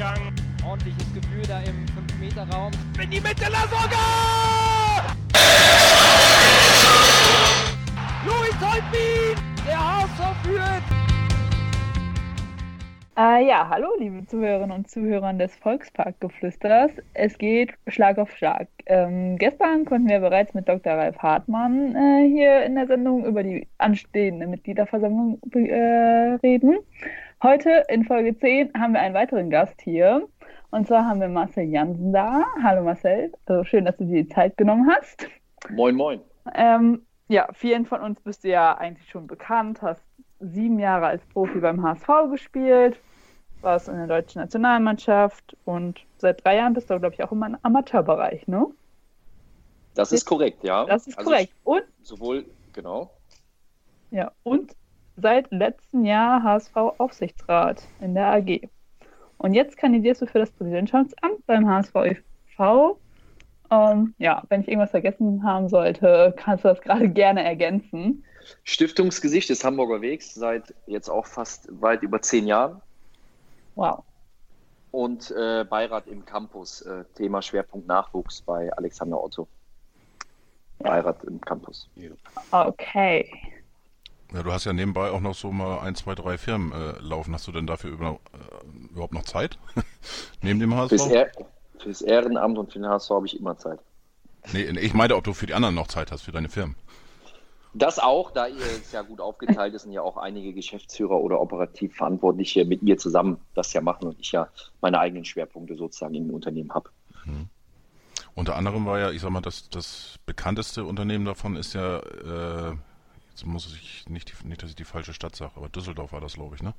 Durchgang. Ordentliches Gefühl da im 5-Meter-Raum. In die Mitte, Lasogga! Luis Holtbein! Der HSV führt! Äh, ja, hallo liebe Zuhörerinnen und Zuhörer des Volksparkgeflüsters. Es geht Schlag auf Schlag. Ähm, gestern konnten wir bereits mit Dr. Ralf Hartmann äh, hier in der Sendung über die anstehende Mitgliederversammlung äh, reden. Heute in Folge 10 haben wir einen weiteren Gast hier. Und zwar haben wir Marcel Jansen da. Hallo Marcel, also schön, dass du dir die Zeit genommen hast. Moin, moin. Ähm, ja, vielen von uns bist du ja eigentlich schon bekannt, hast sieben Jahre als Profi beim HSV gespielt, warst in der deutschen Nationalmannschaft und seit drei Jahren bist du, glaube ich, auch im Amateurbereich, ne? Das ist korrekt, ja. Das ist also korrekt. Und sowohl, genau. Ja, und seit letztem Jahr HSV-Aufsichtsrat in der AG. Und jetzt kandidierst du für das Präsidentschaftsamt beim HSV e.V. Ähm, ja, wenn ich irgendwas vergessen haben sollte, kannst du das gerade gerne ergänzen. Stiftungsgesicht des Hamburger Wegs seit jetzt auch fast weit über zehn Jahren. Wow. Und äh, Beirat im Campus, äh, Thema Schwerpunkt Nachwuchs bei Alexander Otto. Beirat im Campus. Okay. Ja, du hast ja nebenbei auch noch so mal ein, zwei, drei Firmen äh, laufen. Hast du denn dafür über, äh, überhaupt noch Zeit? Neben dem HSV? Fürs, er fürs Ehrenamt und für den HSV habe ich immer Zeit. Nee, ich meine, ob du für die anderen noch Zeit hast, für deine Firmen. Das auch, da ihr es ja gut aufgeteilt ist und ja auch einige Geschäftsführer oder operativ Verantwortliche mit mir zusammen das ja machen und ich ja meine eigenen Schwerpunkte sozusagen im Unternehmen habe. Mhm. Unter anderem war ja, ich sag mal, das, das bekannteste Unternehmen davon ist ja äh, Jetzt muss ich nicht, nicht, dass ich die falsche Stadt sage, aber Düsseldorf war das, glaube ich, ne?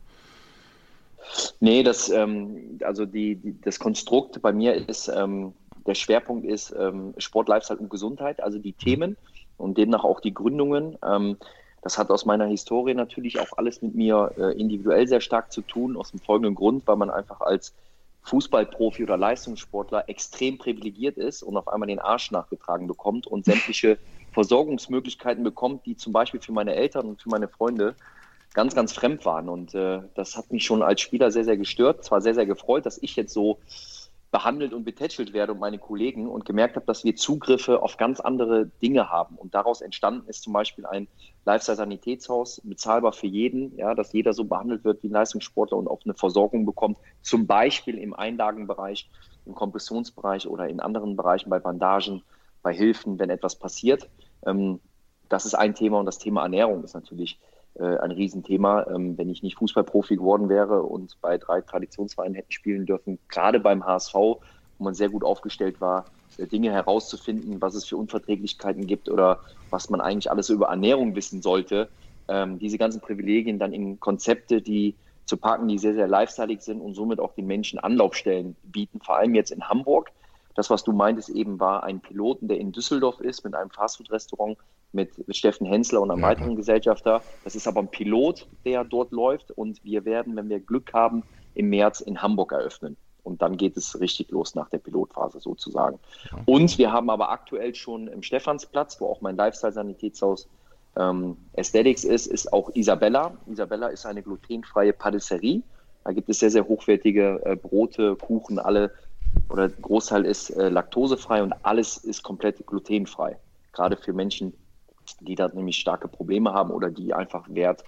Nee, das, ähm, also die, die, das Konstrukt bei mir ist, ähm, der Schwerpunkt ist ähm, Sport, Lifestyle und Gesundheit, also die. Themen und demnach auch die Gründungen. Ähm, das hat aus meiner Historie natürlich auch alles mit mir äh, individuell sehr stark zu tun, aus dem folgenden Grund, weil man einfach als Fußballprofi oder Leistungssportler extrem privilegiert ist und auf einmal den Arsch nachgetragen bekommt und sämtliche Versorgungsmöglichkeiten bekommt, die zum Beispiel für meine Eltern und für meine Freunde ganz, ganz fremd waren. Und äh, das hat mich schon als Spieler sehr, sehr gestört. Zwar sehr, sehr gefreut, dass ich jetzt so behandelt und betätschelt werde und meine Kollegen und gemerkt habe, dass wir Zugriffe auf ganz andere Dinge haben. Und daraus entstanden ist zum Beispiel ein Lifestyle-Sanitätshaus, bezahlbar für jeden, ja, dass jeder so behandelt wird wie ein Leistungssportler und auch eine Versorgung bekommt, zum Beispiel im Einlagenbereich, im Kompressionsbereich oder in anderen Bereichen bei Bandagen, bei Hilfen, wenn etwas passiert. Ähm, das ist ein Thema und das Thema Ernährung ist natürlich äh, ein Riesenthema. Ähm, wenn ich nicht Fußballprofi geworden wäre und bei drei Traditionsvereinen hätte spielen dürfen, gerade beim HSV, wo man sehr gut aufgestellt war, äh, Dinge herauszufinden, was es für Unverträglichkeiten gibt oder was man eigentlich alles über Ernährung wissen sollte, ähm, diese ganzen Privilegien dann in Konzepte, die zu packen, die sehr, sehr lifestyleig sind und somit auch den Menschen Anlaufstellen bieten, vor allem jetzt in Hamburg. Das, was du meintest eben, war ein Piloten, der in Düsseldorf ist mit einem Fastfood-Restaurant mit, Steffen Hensler und einem ja. weiteren Gesellschafter. Das ist aber ein Pilot, der dort läuft und wir werden, wenn wir Glück haben, im März in Hamburg eröffnen. Und dann geht es richtig los nach der Pilotphase sozusagen. Okay. Und wir haben aber aktuell schon im Stephansplatz, wo auch mein Lifestyle-Sanitätshaus ähm, Aesthetics ist, ist auch Isabella. Isabella ist eine glutenfreie Patisserie. Da gibt es sehr, sehr hochwertige äh, Brote, Kuchen, alle oder Großteil ist äh, laktosefrei und alles ist komplett glutenfrei. Gerade für Menschen, die da nämlich starke Probleme haben oder die einfach Wert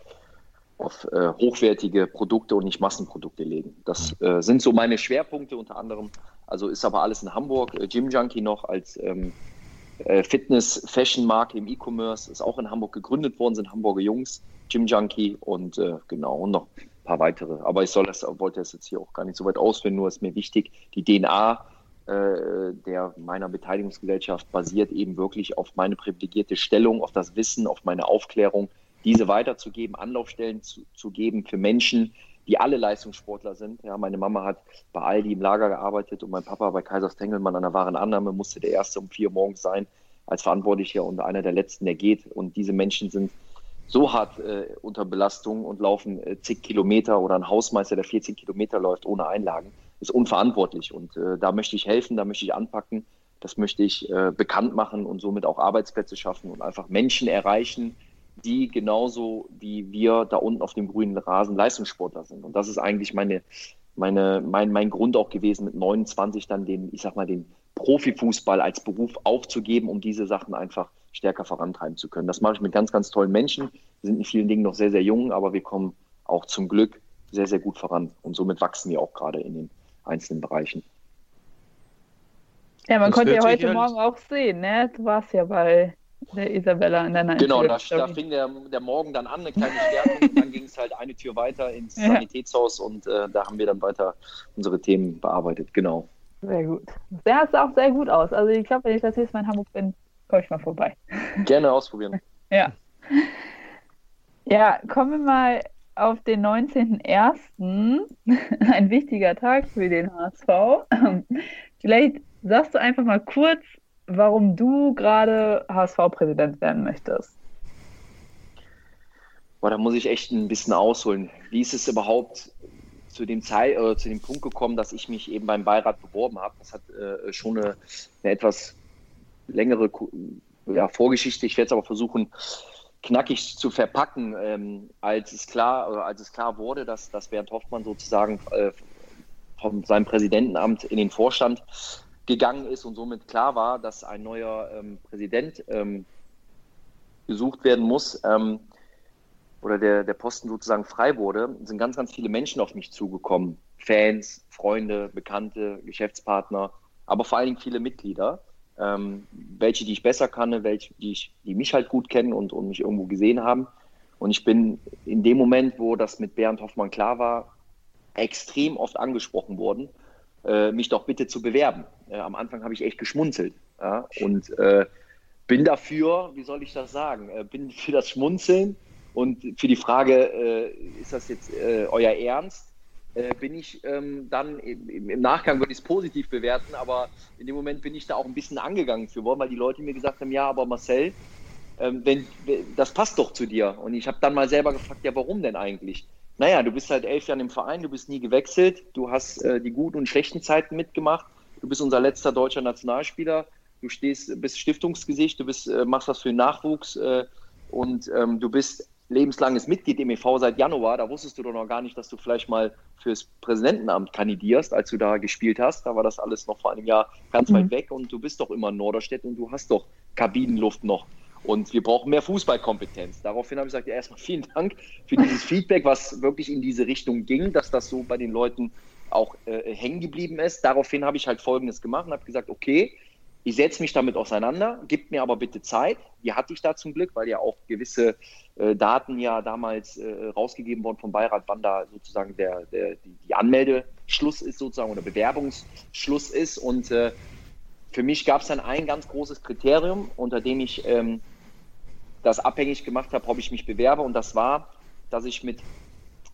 auf äh, hochwertige Produkte und nicht Massenprodukte legen. Das äh, sind so meine Schwerpunkte unter anderem. Also ist aber alles in Hamburg. Äh, Gym Junkie noch als ähm, äh, Fitness-Fashion-Marke im E-Commerce ist auch in Hamburg gegründet worden, sind Hamburger Jungs, Gym Junkie und äh, genau, und noch paar weitere. Aber ich soll das, wollte das jetzt hier auch gar nicht so weit ausführen, nur ist mir wichtig, die DNA äh, der meiner Beteiligungsgesellschaft basiert eben wirklich auf meine privilegierte Stellung, auf das Wissen, auf meine Aufklärung, diese weiterzugeben, Anlaufstellen zu, zu geben für Menschen, die alle Leistungssportler sind. Ja, meine Mama hat bei Aldi im Lager gearbeitet und mein Papa bei Kaisers Tengelmann an der Warenannahme musste der erste um vier Uhr morgens sein als Verantwortlicher und einer der letzten, der geht. Und diese Menschen sind so hart äh, unter Belastung und laufen äh, zig Kilometer oder ein Hausmeister, der 14 Kilometer läuft ohne Einlagen, ist unverantwortlich. Und äh, da möchte ich helfen, da möchte ich anpacken, das möchte ich äh, bekannt machen und somit auch Arbeitsplätze schaffen und einfach Menschen erreichen, die genauso wie wir da unten auf dem grünen Rasen Leistungssportler sind. Und das ist eigentlich meine, meine, mein, mein Grund auch gewesen, mit 29 dann den, ich sag mal, den Profifußball als Beruf aufzugeben, um diese Sachen einfach stärker vorantreiben zu können. Das mache ich mit ganz, ganz tollen Menschen. Wir sind in vielen Dingen noch sehr, sehr jung, aber wir kommen auch zum Glück sehr, sehr gut voran. Und somit wachsen wir auch gerade in den einzelnen Bereichen. Ja, man das konnte ja heute Morgen auch sehen, ne? Du warst ja bei der Isabella in deiner Genau, da, da, fing der, der Morgen dann an, eine kleine Stärkung. dann ging es halt eine Tür weiter ins ja. Sanitätshaus und äh, da haben wir dann weiter unsere Themen bearbeitet. Genau. Sehr gut. Der sah auch sehr gut aus. Also ich glaube, wenn ich das nächste Mal in Hamburg bin, komme ich mal vorbei. Gerne ausprobieren. ja. Ja, kommen wir mal auf den 19.01. Ein wichtiger Tag für den HSV. Vielleicht sagst du einfach mal kurz, warum du gerade HSV-Präsident werden möchtest. Boah, da muss ich echt ein bisschen ausholen. Wie ist es überhaupt zu dem, Zeit, äh, zu dem Punkt gekommen, dass ich mich eben beim Beirat beworben habe? Das hat äh, schon eine, eine, etwas längere ja, Vorgeschichte. Ich werde es aber versuchen, knackig zu verpacken, ähm, als es klar, als es klar wurde, dass, dass Bernd Hoffmann sozusagen äh, von seinem Präsidentenamt in den Vorstand gegangen ist und somit klar war, dass ein neuer ähm, Präsident ähm, gesucht werden muss ähm, oder der, der Posten sozusagen frei wurde, sind ganz, ganz viele Menschen auf mich zugekommen. Fans, Freunde, Bekannte, Geschäftspartner, aber vor allen Dingen viele Mitglieder. Ähm, welche, die ich besser kannte, welche, die, ich, die mich halt gut kennen und, und mich irgendwo gesehen haben. Und ich bin in dem Moment, wo das mit Bernd Hoffmann klar war, extrem oft angesprochen worden äh, mich doch bitte zu bewerben. Äh, am Anfang habe ich echt geschmunzelt ja? und äh, bin dafür, wie soll ich das sagen, äh, bin für das Schmunzeln und für die Frage, äh, ist das jetzt äh, euer Ernst? Bin ich ähm, dann im, im, Nachgang würde ich es positiv bewerten, aber in dem Moment bin ich da auch ein bisschen angegangen für worden, weil die Leute mir gesagt haben, ja, aber Marcel, ähm, wenn, das passt doch zu dir. Und ich habe dann mal selber gefragt, ja, warum denn eigentlich? naja, du bist seit elf Jahren im Verein, du bist nie gewechselt, du hast äh, die guten und schlechten Zeiten mitgemacht, du bist unser letzter deutscher Nationalspieler, du stehst, bist Stiftungsgesicht, du bist, äh, machst was für den Nachwuchs äh, und ähm, du bist lebenslanges Mitglied im EV seit Januar. Da wusstest du doch noch gar nicht, dass du vielleicht mal fürs Präsidentenamt kandidierst, als du da gespielt hast. Da war das alles noch vor einem Jahr ganz mhm. weit weg und du bist doch immer in Norderstedt und du hast doch Kabinenluft noch. Und wir brauchen mehr Fußballkompetenz. Daraufhin habe ich gesagt, ja, erstmal vielen Dank für dieses Feedback, was wirklich in diese Richtung ging, dass das so bei den Leuten auch äh, hängen geblieben ist. Daraufhin habe ich halt Folgendes gemacht und habe gesagt, okay, ich setze mich damit auseinander, gibt mir aber bitte Zeit. Die hatte ich da zum Glück, weil ja auch gewisse äh, Daten ja damals äh, rausgegeben wurden vom Beirat, wann da sozusagen der, der die, Anmeldeschluss ist sozusagen oder Bewerbungsschluss ist. Und äh, für mich gab es dann ein ganz großes Kriterium, unter dem ich ähm, das abhängig gemacht habe, ob ich mich bewerbe. Und das war, dass ich mit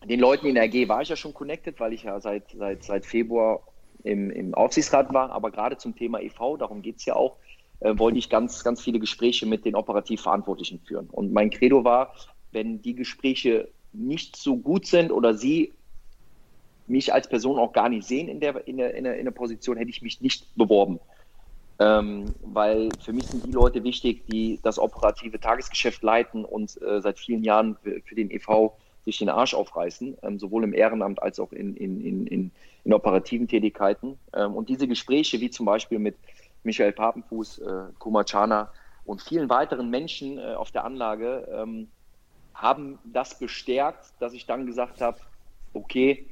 den Leuten in der AG war ich ja schon connected, weil ich ja seit, seit, seit Februar im, im Aufsichtsrat war. Aber gerade zum Thema EV, darum geht es ja auch, äh, wollte ich ganz, ganz viele Gespräche mit den operativ Verantwortlichen führen. Und mein Credo war, wenn die Gespräche nicht so gut sind oder sie mich als Person auch gar nicht sehen in der, in der, in der, in der Position, hätte ich mich nicht beworben. Ähm, weil für mich sind die Leute wichtig, die das operative Tagesgeschäft leiten und äh, seit vielen Jahren für, für, den EV sich den Arsch aufreißen, ähm, sowohl im Ehrenamt als auch in, in, in, in operativen Tätigkeiten. Ähm, und diese Gespräche, wie zum Beispiel mit Michael Papenfuß, äh, Kumachana und vielen weiteren Menschen äh, auf der Anlage, ähm, haben das bestärkt, dass ich dann gesagt habe, okay,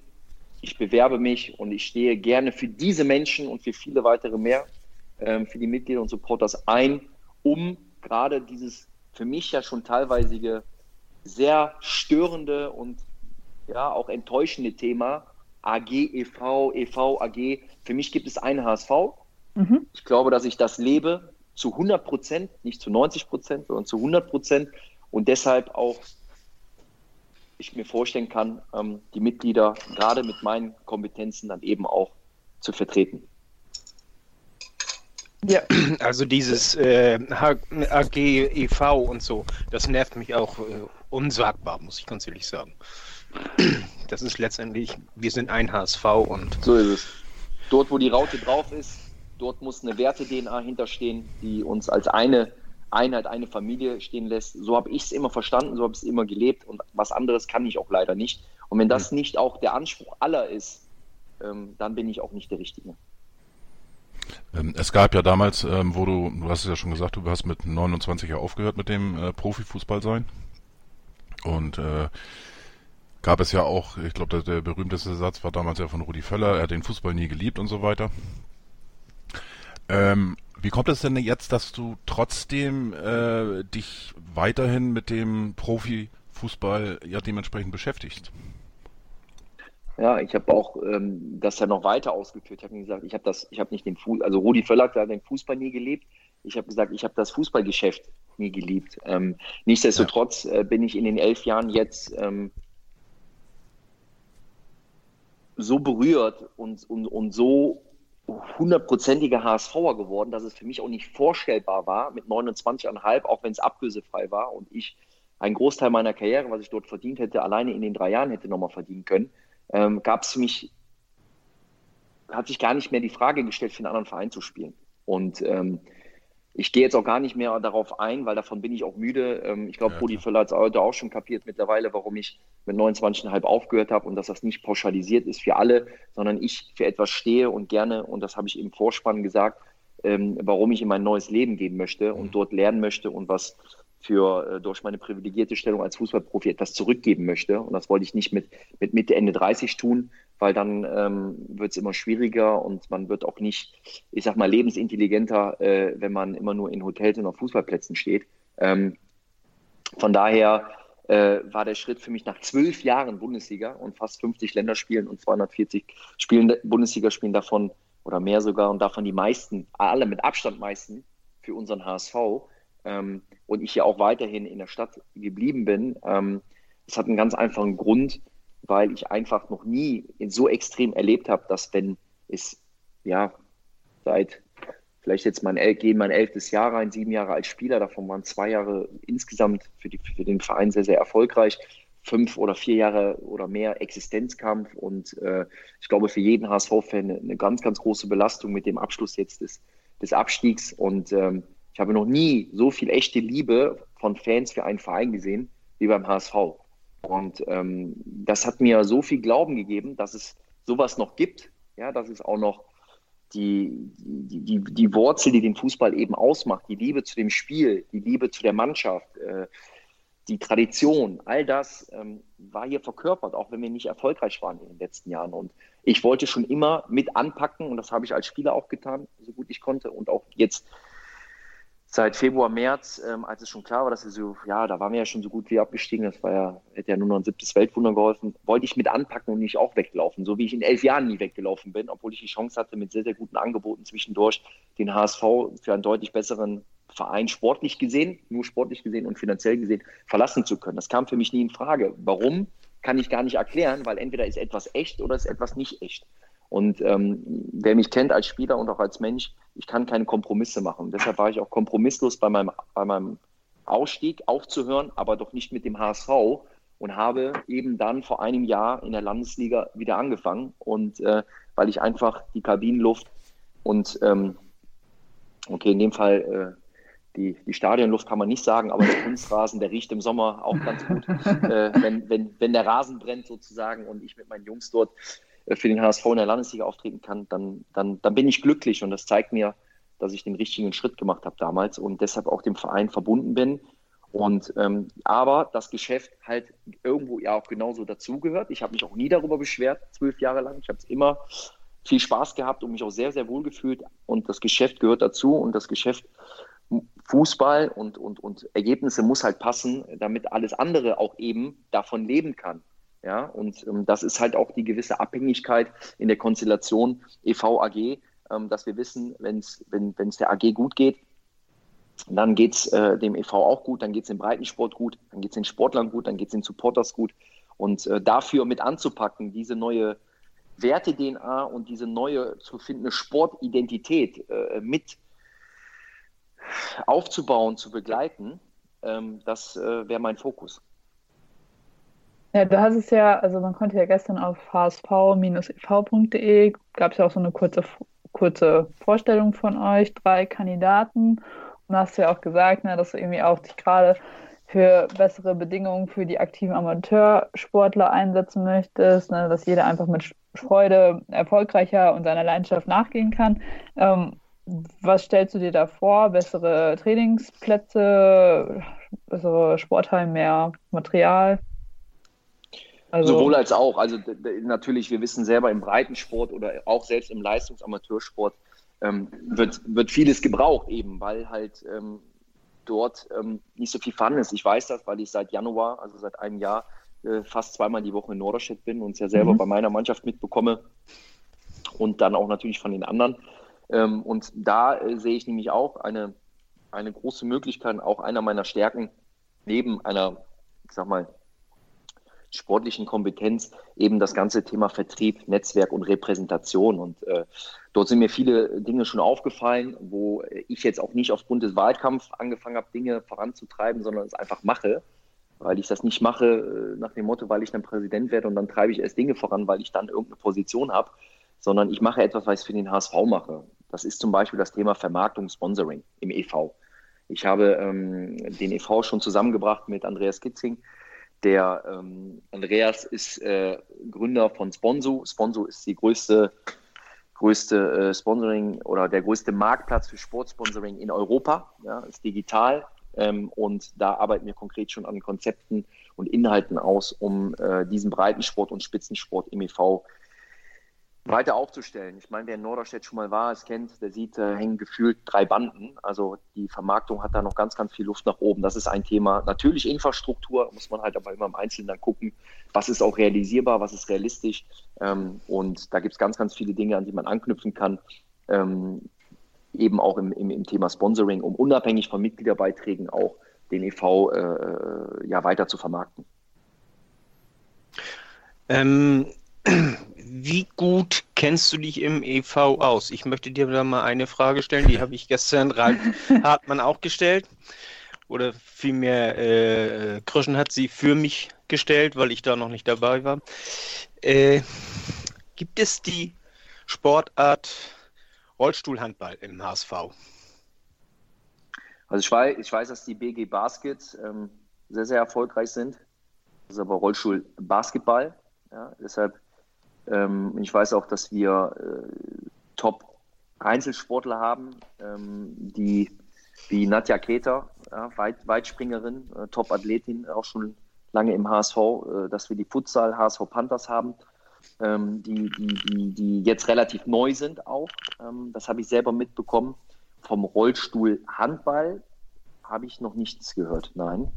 ich bewerbe mich und ich stehe gerne für diese Menschen und für viele weitere mehr ähm, für die Mitglieder und Supporters ein, um gerade dieses für mich ja schon teilweise sehr störende und ja auch enttäuschende Thema AG, EV, EV, AG. Für mich gibt es einen HSV. Mhm. Ich glaube, dass ich das lebe zu 100 Prozent, nicht zu 90 Prozent, sondern zu 100 Prozent und deshalb auch ich mir vorstellen kann, ähm, die Mitglieder gerade mit meinen Kompetenzen dann eben auch zu vertreten. Ja. Also dieses äh, AG, EV und so, das nervt mich auch äh, unsagbar, muss ich ganz ehrlich sagen. Das ist letztendlich, wir sind ein HSV und. So ist es. Dort, wo die Raute drauf ist, dort muss eine Werte-DNA hinterstehen, die uns als eine Einheit, eine Familie stehen lässt. So habe ich es immer verstanden, so habe ich es immer gelebt und was anderes kann ich auch leider nicht. Und wenn das mhm. nicht auch der Anspruch aller ist, ähm, dann bin ich auch nicht der Richtige. Ähm, es gab ja damals, ähm, wo du, du hast es ja schon gesagt, du hast mit 29 Jahren aufgehört mit dem äh, Profifußball sein. Und äh, gab es ja auch, ich glaube, der, der, berühmteste Satz war damals ja von Rudi Völler, er hat den Fußball nie geliebt und so weiter. Ähm, wie kommt es denn jetzt, dass du trotzdem äh, dich weiterhin mit dem Profifußball ja dementsprechend beschäftigst? Ja, ich habe auch ähm, das ja noch weiter ausgeführt. Ich habe gesagt, ich habe das, ich habe nicht den Fußball, also Rudi Völler hat den Fußball nie gelebt. Ich habe gesagt, ich habe das Fußballgeschäft nie geliebt. Ähm, nichtsdestotrotz äh, bin ich in den elf Jahren jetzt ähm, so berührt und, und, und so hundertprozentiger HSVer geworden, dass es für mich auch nicht vorstellbar war, mit 29,5, auch wenn es ablösefrei war und ich einen Großteil meiner Karriere, was ich dort verdient hätte, alleine in den drei Jahren hätte nochmal verdienen können, ähm, gab es mich, hat sich gar nicht mehr die Frage gestellt, für einen anderen Verein zu spielen. Und ähm, ich gehe jetzt auch gar nicht mehr darauf ein, weil davon bin ich auch müde. Ähm, ich glaube, ja, Rudi Völler hat es heute auch schon kapiert mittlerweile, warum ich mit 29,5 aufgehört habe und dass das nicht pauschalisiert ist für alle, sondern ich für etwas stehe und gerne, und das habe ich im Vorspann gesagt, ähm, warum ich in mein neues Leben gehen möchte und mhm. dort lernen möchte und was für äh, durch meine privilegierte Stellung als Fußballprofi etwas zurückgeben möchte. Und das wollte ich nicht mit, mit Mitte, Ende 30 tun, weil dann ähm, wird es immer schwieriger und man wird auch nicht, ich sag mal, lebensintelligenter, äh, wenn man immer nur in Hotels und auf Fußballplätzen steht. Ähm, von daher äh, war der Schritt für mich nach zwölf Jahren Bundesliga und fast 50 Länderspielen und 240 Spielen, Bundesligaspielen davon oder mehr sogar und davon die meisten, alle mit Abstand meisten für unseren HSV ähm, und ich ja auch weiterhin in der Stadt geblieben bin, ähm, das hat einen ganz einfachen Grund, weil ich einfach noch nie so extrem erlebt habe, dass wenn es ja seit vielleicht jetzt mein gehen mein elftes Jahr rein, sieben Jahre als Spieler, davon waren zwei Jahre insgesamt für, die, für den Verein sehr, sehr erfolgreich, fünf oder vier Jahre oder mehr Existenzkampf und äh, ich glaube für jeden HSV-Fan eine, eine, ganz, ganz große Belastung mit dem Abschluss jetzt des, des Abstiegs und ähm, ich habe noch nie so viel echte Liebe von Fans für einen Verein gesehen wie beim HSV. Und ähm, das hat mir so viel Glauben gegeben, dass es sowas noch gibt, ja, dass es auch noch die, die, die, die Wurzel, die den Fußball eben ausmacht, die Liebe zu dem Spiel, die Liebe zu der Mannschaft, äh, die Tradition, all das ähm, war hier verkörpert, auch wenn wir nicht erfolgreich waren in den letzten Jahren. Und ich wollte schon immer mit anpacken und das habe ich als Spieler auch getan, so gut ich konnte und auch jetzt seit Februar, März, ähm, als es schon klar war, dass wir so, ja, da waren wir ja schon so gut wie abgestiegen, das war ja, hätte ja nur noch ein siebtes Weltwunder geholfen, wollte ich mit anpacken und nicht auch weglaufen, so wie ich in elf Jahren nie weggelaufen bin, obwohl ich die Chance hatte, mit sehr, sehr guten Angeboten zwischendurch den HSV für einen deutlich besseren Verein sportlich gesehen, nur sportlich gesehen und finanziell gesehen, verlassen zu können. Das kam für mich nie in Frage. Warum, kann ich gar nicht erklären, weil entweder ist etwas echt oder ist etwas nicht echt. Und ähm, wer mich kennt als Spieler und auch als Mensch, ich kann keine Kompromisse machen. Deshalb war ich auch kompromisslos bei meinem, bei meinem Ausstieg aufzuhören, aber doch nicht mit dem HSV und habe eben dann vor einem Jahr in der Landesliga wieder angefangen. Und äh, weil ich einfach die Kabinenluft und ähm, okay, in dem Fall äh, die, die Stadionluft kann man nicht sagen, aber der Kunstrasen, der riecht im Sommer auch ganz gut, äh, wenn, wenn, wenn der Rasen brennt sozusagen und ich mit meinen Jungs dort für den HSV in der Landesliga auftreten kann, dann, dann, dann bin ich glücklich und das zeigt mir, dass ich den richtigen Schritt gemacht habe damals und deshalb auch dem Verein verbunden bin. Und ähm, aber das Geschäft halt irgendwo ja auch genauso dazugehört. Ich habe mich auch nie darüber beschwert, zwölf Jahre lang. Ich habe es immer viel Spaß gehabt und mich auch sehr, sehr wohl gefühlt. Und das Geschäft gehört dazu und das Geschäft Fußball und, und, und Ergebnisse muss halt passen, damit alles andere auch eben davon leben kann. Ja, und ähm, das ist halt auch die gewisse Abhängigkeit in der Konstellation EV-AG, ähm, dass wir wissen, wenn's, wenn es der AG gut geht, dann geht es äh, dem EV auch gut, dann geht es dem Breitensport gut, dann geht es den Sportlern gut, dann geht es den Supporters gut. Und äh, dafür mit anzupacken, diese neue Werte-DNA und diese neue zu findende Sportidentität äh, mit aufzubauen, zu begleiten, ähm, das äh, wäre mein Fokus. Ja, du hast es ja, also man konnte ja gestern auf hsv-ev.de, gab es ja auch so eine kurze, kurze Vorstellung von euch, drei Kandidaten. Und hast du ja auch gesagt, ne, dass du irgendwie auch dich gerade für bessere Bedingungen für die aktiven Amateursportler einsetzen möchtest, ne, dass jeder einfach mit Freude erfolgreicher und seiner Leidenschaft nachgehen kann. Ähm, was stellst du dir da vor? Bessere Trainingsplätze, bessere Sporthallen, mehr Material? Also, Sowohl als auch. Also natürlich, wir wissen selber im Breitensport oder auch selbst im Leistungsamateursport ähm, wird, wird vieles gebraucht, eben weil halt ähm, dort ähm, nicht so viel Fun ist. Ich weiß das, weil ich seit Januar, also seit einem Jahr, äh, fast zweimal die Woche in Norderstedt bin und es ja selber mhm. bei meiner Mannschaft mitbekomme und dann auch natürlich von den anderen. Ähm, und da äh, sehe ich nämlich auch eine, eine große Möglichkeit, auch einer meiner Stärken, neben einer, ich sag mal, sportlichen Kompetenz eben das ganze Thema Vertrieb, Netzwerk und Repräsentation. Und äh, dort sind mir viele Dinge schon aufgefallen, wo ich jetzt auch nicht aufgrund des Wahlkampfs angefangen habe, Dinge voranzutreiben, sondern es einfach mache, weil ich das nicht mache äh, nach dem Motto, weil ich dann Präsident werde und dann treibe ich erst Dinge voran, weil ich dann irgendeine Position habe, sondern ich mache etwas, was ich für den HSV mache. Das ist zum Beispiel das Thema Vermarktung, Sponsoring im EV. Ich habe ähm, den EV schon zusammengebracht mit Andreas Kitzing. Der ähm, Andreas ist äh, Gründer von Sponso. Sponso ist die größte, größte äh, Sponsoring oder der größte Marktplatz für Sportsponsoring in Europa. Ja, ist digital ähm, und da arbeiten wir konkret schon an Konzepten und Inhalten aus, um äh, diesen Breitensport und Spitzensport im EV weiter aufzustellen. Ich meine, wer in Norderstedt schon mal war, es kennt, der sieht, äh, hängen gefühlt drei Banden. Also die Vermarktung hat da noch ganz, ganz viel Luft nach oben. Das ist ein Thema. Natürlich Infrastruktur, muss man halt aber immer im Einzelnen dann gucken, was ist auch realisierbar, was ist realistisch. Ähm, und da gibt es ganz, ganz viele Dinge, an die man anknüpfen kann. Ähm, eben auch im, im, im, Thema Sponsoring, um unabhängig von Mitgliederbeiträgen auch den EV äh, ja weiter zu vermarkten. Ähm, wie gut kennst du dich im EV aus? Ich möchte dir da mal eine Frage stellen, die habe ich gestern Ralf Hartmann auch gestellt. Oder vielmehr, äh, Kröschen hat sie für mich gestellt, weil ich da noch nicht dabei war. Äh, gibt es die Sportart Rollstuhlhandball im HSV? Also ich weiß, ich weiß dass die BG Baskets ähm, sehr, sehr erfolgreich sind. Das ist aber Rollstuhl Basketball. Ja, deshalb ähm, ich weiß auch, dass wir äh, Top-Einzelsportler haben, ähm, die wie Nadja Keter, ja, Weit Weitspringerin, äh, Top-Athletin, auch schon lange im HSV, äh, dass wir die Futsal HSV Panthers haben, ähm, die, die, die, jetzt relativ neu sind auch. Ähm, das habe ich selber mitbekommen. Vom Rollstuhl Handball habe ich noch nichts gehört, nein.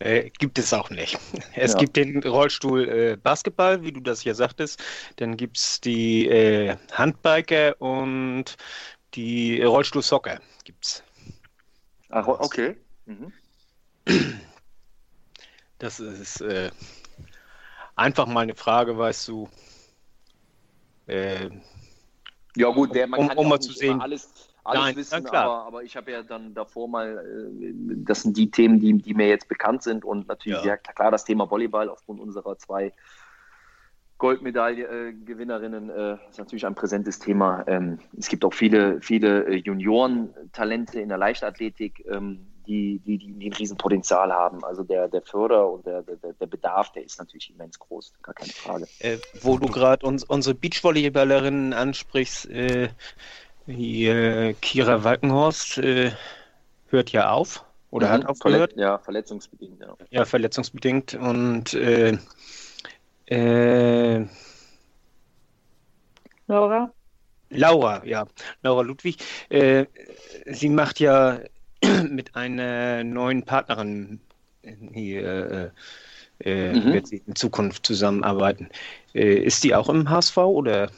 Äh, gibt es auch nicht. Es ja. gibt den Rollstuhl äh, Basketball, wie du das hier sagtest. Dann gibt es die äh, Handbiker und die Rollstuhl Soccer gibt's. Ach, okay. Mhm. Das ist äh, einfach mal eine Frage, weißt du. Äh, ja gut, der, man um, kann um ja mal zu sehen. alles alles Nein, wissen, aber, aber ich habe ja dann davor mal, äh, das sind die Themen, die, die mir jetzt bekannt sind und natürlich, ja. klar, das Thema Volleyball aufgrund unserer zwei Goldmedaille-Gewinnerinnen äh, ist natürlich ein präsentes Thema. Ähm, es gibt auch viele, viele äh, Junioren-Talente in der Leichtathletik, ähm, die, die, die, die ein Riesenpotenzial haben. Also der, der Förder und der, der, der Bedarf, der ist natürlich immens groß, gar keine Frage. Äh, wo du gerade uns, unsere Beachvolleyballerinnen ansprichst, äh, die, äh, Kira Walkenhorst äh, hört ja auf oder mhm, hat aufgehört. Verlet ja, verletzungsbedingt. Ja, ja verletzungsbedingt. Und äh, äh, Laura? Laura, ja, Laura Ludwig. Äh, sie macht ja mit einer neuen Partnerin hier, äh, mhm. wird sie in Zukunft zusammenarbeiten. ist die auch im HSV oder?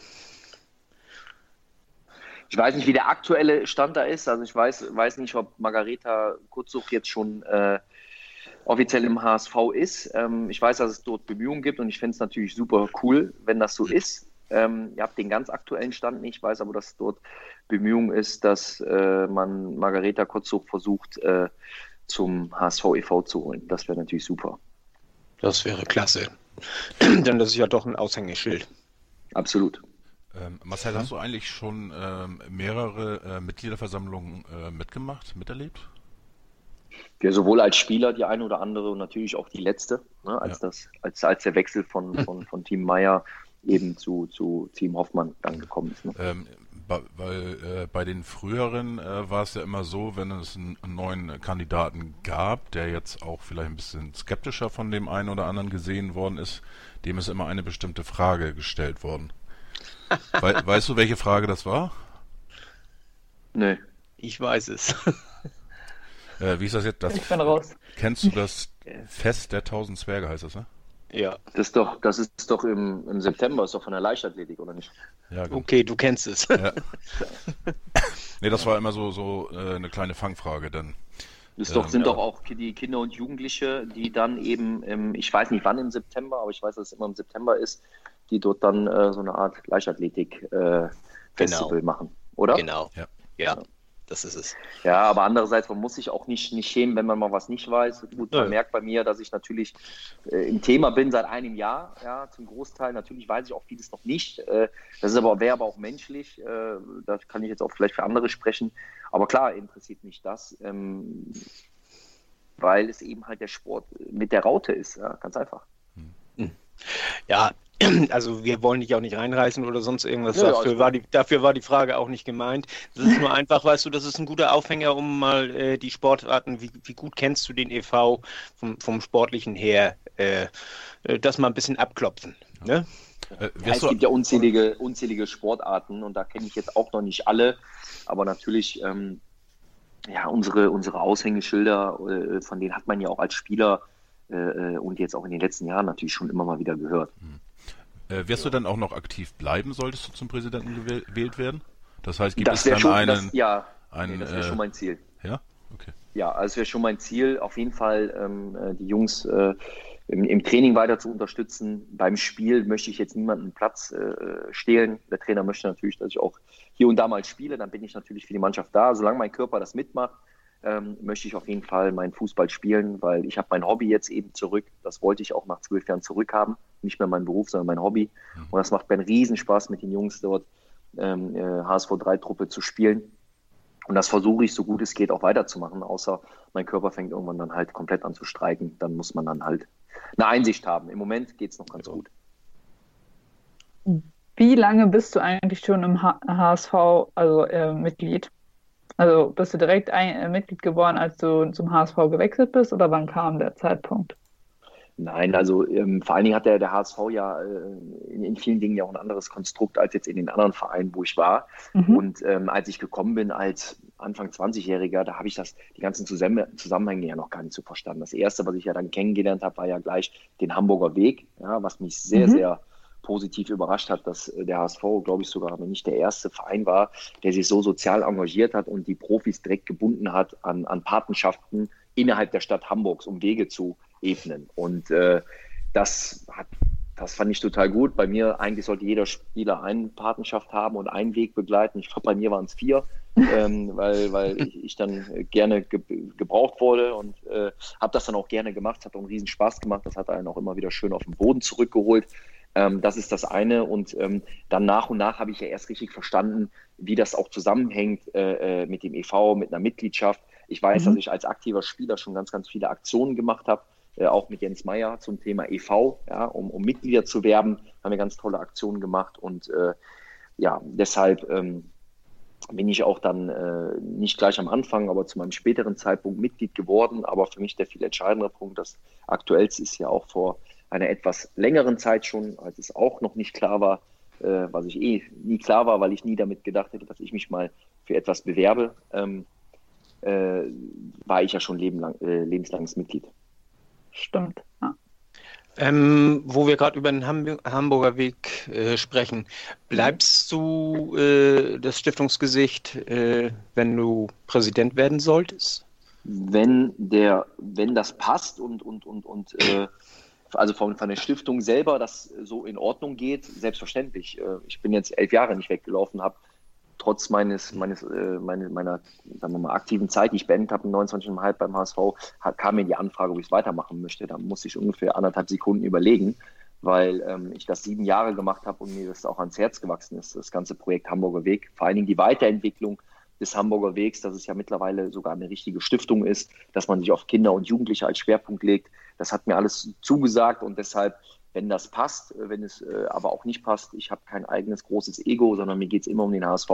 Ich weiß nicht, wie der aktuelle Stand da ist. Also ich weiß, weiß nicht, ob Margareta Kurzsuch jetzt schon äh, offiziell im HSV ist. Ähm, ich weiß, dass es dort Bemühungen gibt und ich finde es natürlich super cool, wenn das so ist. Ähm, ihr habt den ganz aktuellen Stand nicht, ich weiß aber, dass dort Bemühungen ist, dass äh, man Margareta Kurzsuch versucht, äh, zum HSV e.V. zu holen. Das wäre natürlich super. Das wäre klasse. Denn das ist ja doch ein Aushängeschild. Absolut. Ähm, Marcel, hast du eigentlich schon ähm, mehrere äh, Mitgliederversammlungen äh, mitgemacht, miterlebt? Ja, sowohl als Spieler die eine oder andere und natürlich auch die letzte, ne, als, ja. das, als, als der Wechsel von, von, von Team Meier eben zu, zu Team Hoffmann dann gekommen ist. Ne? Ähm, weil äh, bei den früheren äh, war es ja immer so, wenn es einen, einen, neuen Kandidaten gab, der jetzt auch vielleicht ein bisschen skeptischer von dem einen oder anderen gesehen worden ist, dem ist immer eine bestimmte Frage gestellt worden. We weißt du, welche Frage das war? Nö, ich weiß es. Äh, wie ist das jetzt? Das, ich bin raus. Kennst du das Fest der tausend Zwerge, heißt das, ne? Ja. Das ist doch, das ist doch im, im September, ist doch von der Leichtathletik, oder nicht? Ja, genau. Okay, du kennst es. Ja. nee, das war immer so, so äh, eine kleine Fangfrage dann. Das doch, ähm, sind ja. doch auch die Kinder und Jugendliche, die dann eben, im, ich weiß nicht wann im September, aber ich weiß, dass es immer im September ist, die dort dann äh, so eine Art Leichtathletik-Festival äh, genau. machen, oder? Genau, ja. ja. Das ist es. Ja, aber andererseits, man muss sich auch nicht, nicht schämen, wenn man mal was nicht weiß. Gut, man ja. merkt bei mir, dass ich natürlich äh, im Thema bin seit einem Jahr, ja, zum Großteil. Natürlich weiß ich auch vieles noch nicht. Äh, das ist aber, wäre aber auch menschlich. Äh, da kann ich jetzt auch vielleicht für andere sprechen. Aber klar, interessiert mich das, ähm, weil es eben halt der Sport mit der Raute ist. Ja, ganz einfach. Ja, also wir wollen dich auch nicht reinreißen oder sonst irgendwas. Ja, dafür, war die, dafür war die Frage auch nicht gemeint. Das ist nur einfach, weißt du, das ist ein guter Aufhänger, um mal äh, die Sportarten, wie, wie, gut kennst du den EV vom, vom Sportlichen her, äh, äh, das mal ein bisschen abklopfen. Ne? Äh, ja, es gibt ja unzählige, unzählige Sportarten und da kenne ich jetzt auch noch nicht alle, aber natürlich, ähm, ja, unsere, unsere Aushängeschilder, äh, von denen hat man ja auch als Spieler äh, und jetzt auch in den letzten Jahren natürlich schon immer mal wieder gehört. Hm. Äh, wirst du dann auch noch aktiv bleiben, solltest du zum Präsidenten gewählt werden? Das heißt, gibt das es dann schon, einen... Das, ja, einen, nee, das wäre äh, schon mein Ziel. Ja? Okay. Ja, also es wäre schon mein Ziel, auf jeden Fall ähm, äh, die Jungs äh, im, im, Training weiter zu unterstützen. Beim Spiel möchte ich jetzt niemanden Platz äh, stehlen. Der Trainer möchte natürlich, dass ich auch hier und da mal spiele. Dann bin ich natürlich für die Mannschaft da. Solange mein Körper das mitmacht, ähm, möchte ich auf jeden Fall meinen Fußball spielen, weil ich habe mein Hobby jetzt eben zurück. Das wollte ich auch nach zwölf Jahren zurückhaben. Nicht mehr mein Beruf, sondern mein Hobby. Mhm. Und das macht mir einen Riesenspaß, mit den Jungs dort ähm, HSV 3-Truppe zu spielen. Und das versuche ich, so gut es geht, auch weiterzumachen, außer mein Körper fängt irgendwann dann halt komplett an zu streiken. Dann muss man dann halt eine Einsicht haben. Im Moment geht es noch ganz gut. Wie lange bist du eigentlich schon im HSV, also äh, Mitglied? Also bist du direkt ein, äh, Mitglied geworden, als du zum HSV gewechselt bist oder wann kam der Zeitpunkt? Nein, also ähm, vor allen Dingen hat der, der HSV ja äh, in, in, vielen Dingen ja auch ein anderes Konstrukt als jetzt in den anderen Vereinen, wo ich war. Mhm. Und ähm, als ich gekommen bin als Anfang 20-Jähriger, da habe ich das, die ganzen Zusammenhänge ja noch gar nicht so verstanden. Das erste, was ich ja dann kennengelernt habe, war ja gleich den Hamburger Weg, ja, was mich sehr, mhm. sehr positiv überrascht hat, dass äh, der HSV, glaube ich, sogar nicht der erste Verein war, der sich so sozial engagiert hat und die Profis direkt gebunden hat an, an Patenschaften innerhalb der Stadt Hamburgs, um Wege zu ebnen. Und äh, das hat das fand ich total gut. Bei mir eigentlich sollte jeder Spieler eine Patenschaft haben und einen Weg begleiten. Ich glaube, bei mir waren es vier, ähm, weil, weil ich, ich dann gerne ge gebraucht wurde und äh, habe das dann auch gerne gemacht. Es hat auch einen riesen Spaß gemacht. Das hat einen auch immer wieder schön auf den Boden zurückgeholt. Ähm, das ist das eine. Und ähm, dann nach und nach habe ich ja erst richtig verstanden, wie das auch zusammenhängt äh, äh mit dem EV, mit einer Mitgliedschaft. Ich weiß, mhm. dass ich als aktiver Spieler schon ganz, ganz viele Aktionen gemacht habe, äh, auch mit Jens Meyer zum Thema EV, ja, um, um Mitglieder zu werben. Haben wir ganz tolle Aktionen gemacht und äh, ja, deshalb ähm, bin ich auch dann äh, nicht gleich am Anfang, aber zu meinem späteren Zeitpunkt Mitglied geworden. Aber für mich der viel entscheidendere Punkt, das aktuellste ist ja auch vor einer etwas längeren Zeit schon, als es auch noch nicht klar war, äh, was ich eh nie klar war, weil ich nie damit gedacht hätte, dass ich mich mal für etwas bewerbe, ähm, äh, war ich ja schon lebenlang, äh, lebenslanges Mitglied. Stimmt. Ja. Ähm, wo wir gerade über den Hamburger Weg äh, sprechen, bleibst du äh, das Stiftungsgesicht, äh, wenn du Präsident werden solltest? Wenn der, wenn das passt und und und und äh, also von, von der Stiftung selber das so in Ordnung geht, selbstverständlich. Äh, ich bin jetzt elf Jahre nicht weggelaufen, habe trotz meines, meines, äh, meine, meiner sagen wir mal, aktiven Zeit, die ich beendet habe, 29,5 beim HSV, kam mir die Anfrage, ob ich es weitermachen möchte. Da musste ich ungefähr anderthalb Sekunden überlegen, weil ähm, ich das sieben Jahre gemacht habe und mir das auch ans Herz gewachsen ist, das ganze Projekt Hamburger Weg. Vor allen Dingen die Weiterentwicklung des Hamburger Wegs, dass es ja mittlerweile sogar eine richtige Stiftung ist, dass man sich auf Kinder und Jugendliche als Schwerpunkt legt. Das hat mir alles zugesagt und deshalb, wenn das passt, wenn es äh, aber auch nicht passt, ich habe kein eigenes großes Ego, sondern mir geht es immer um den HSV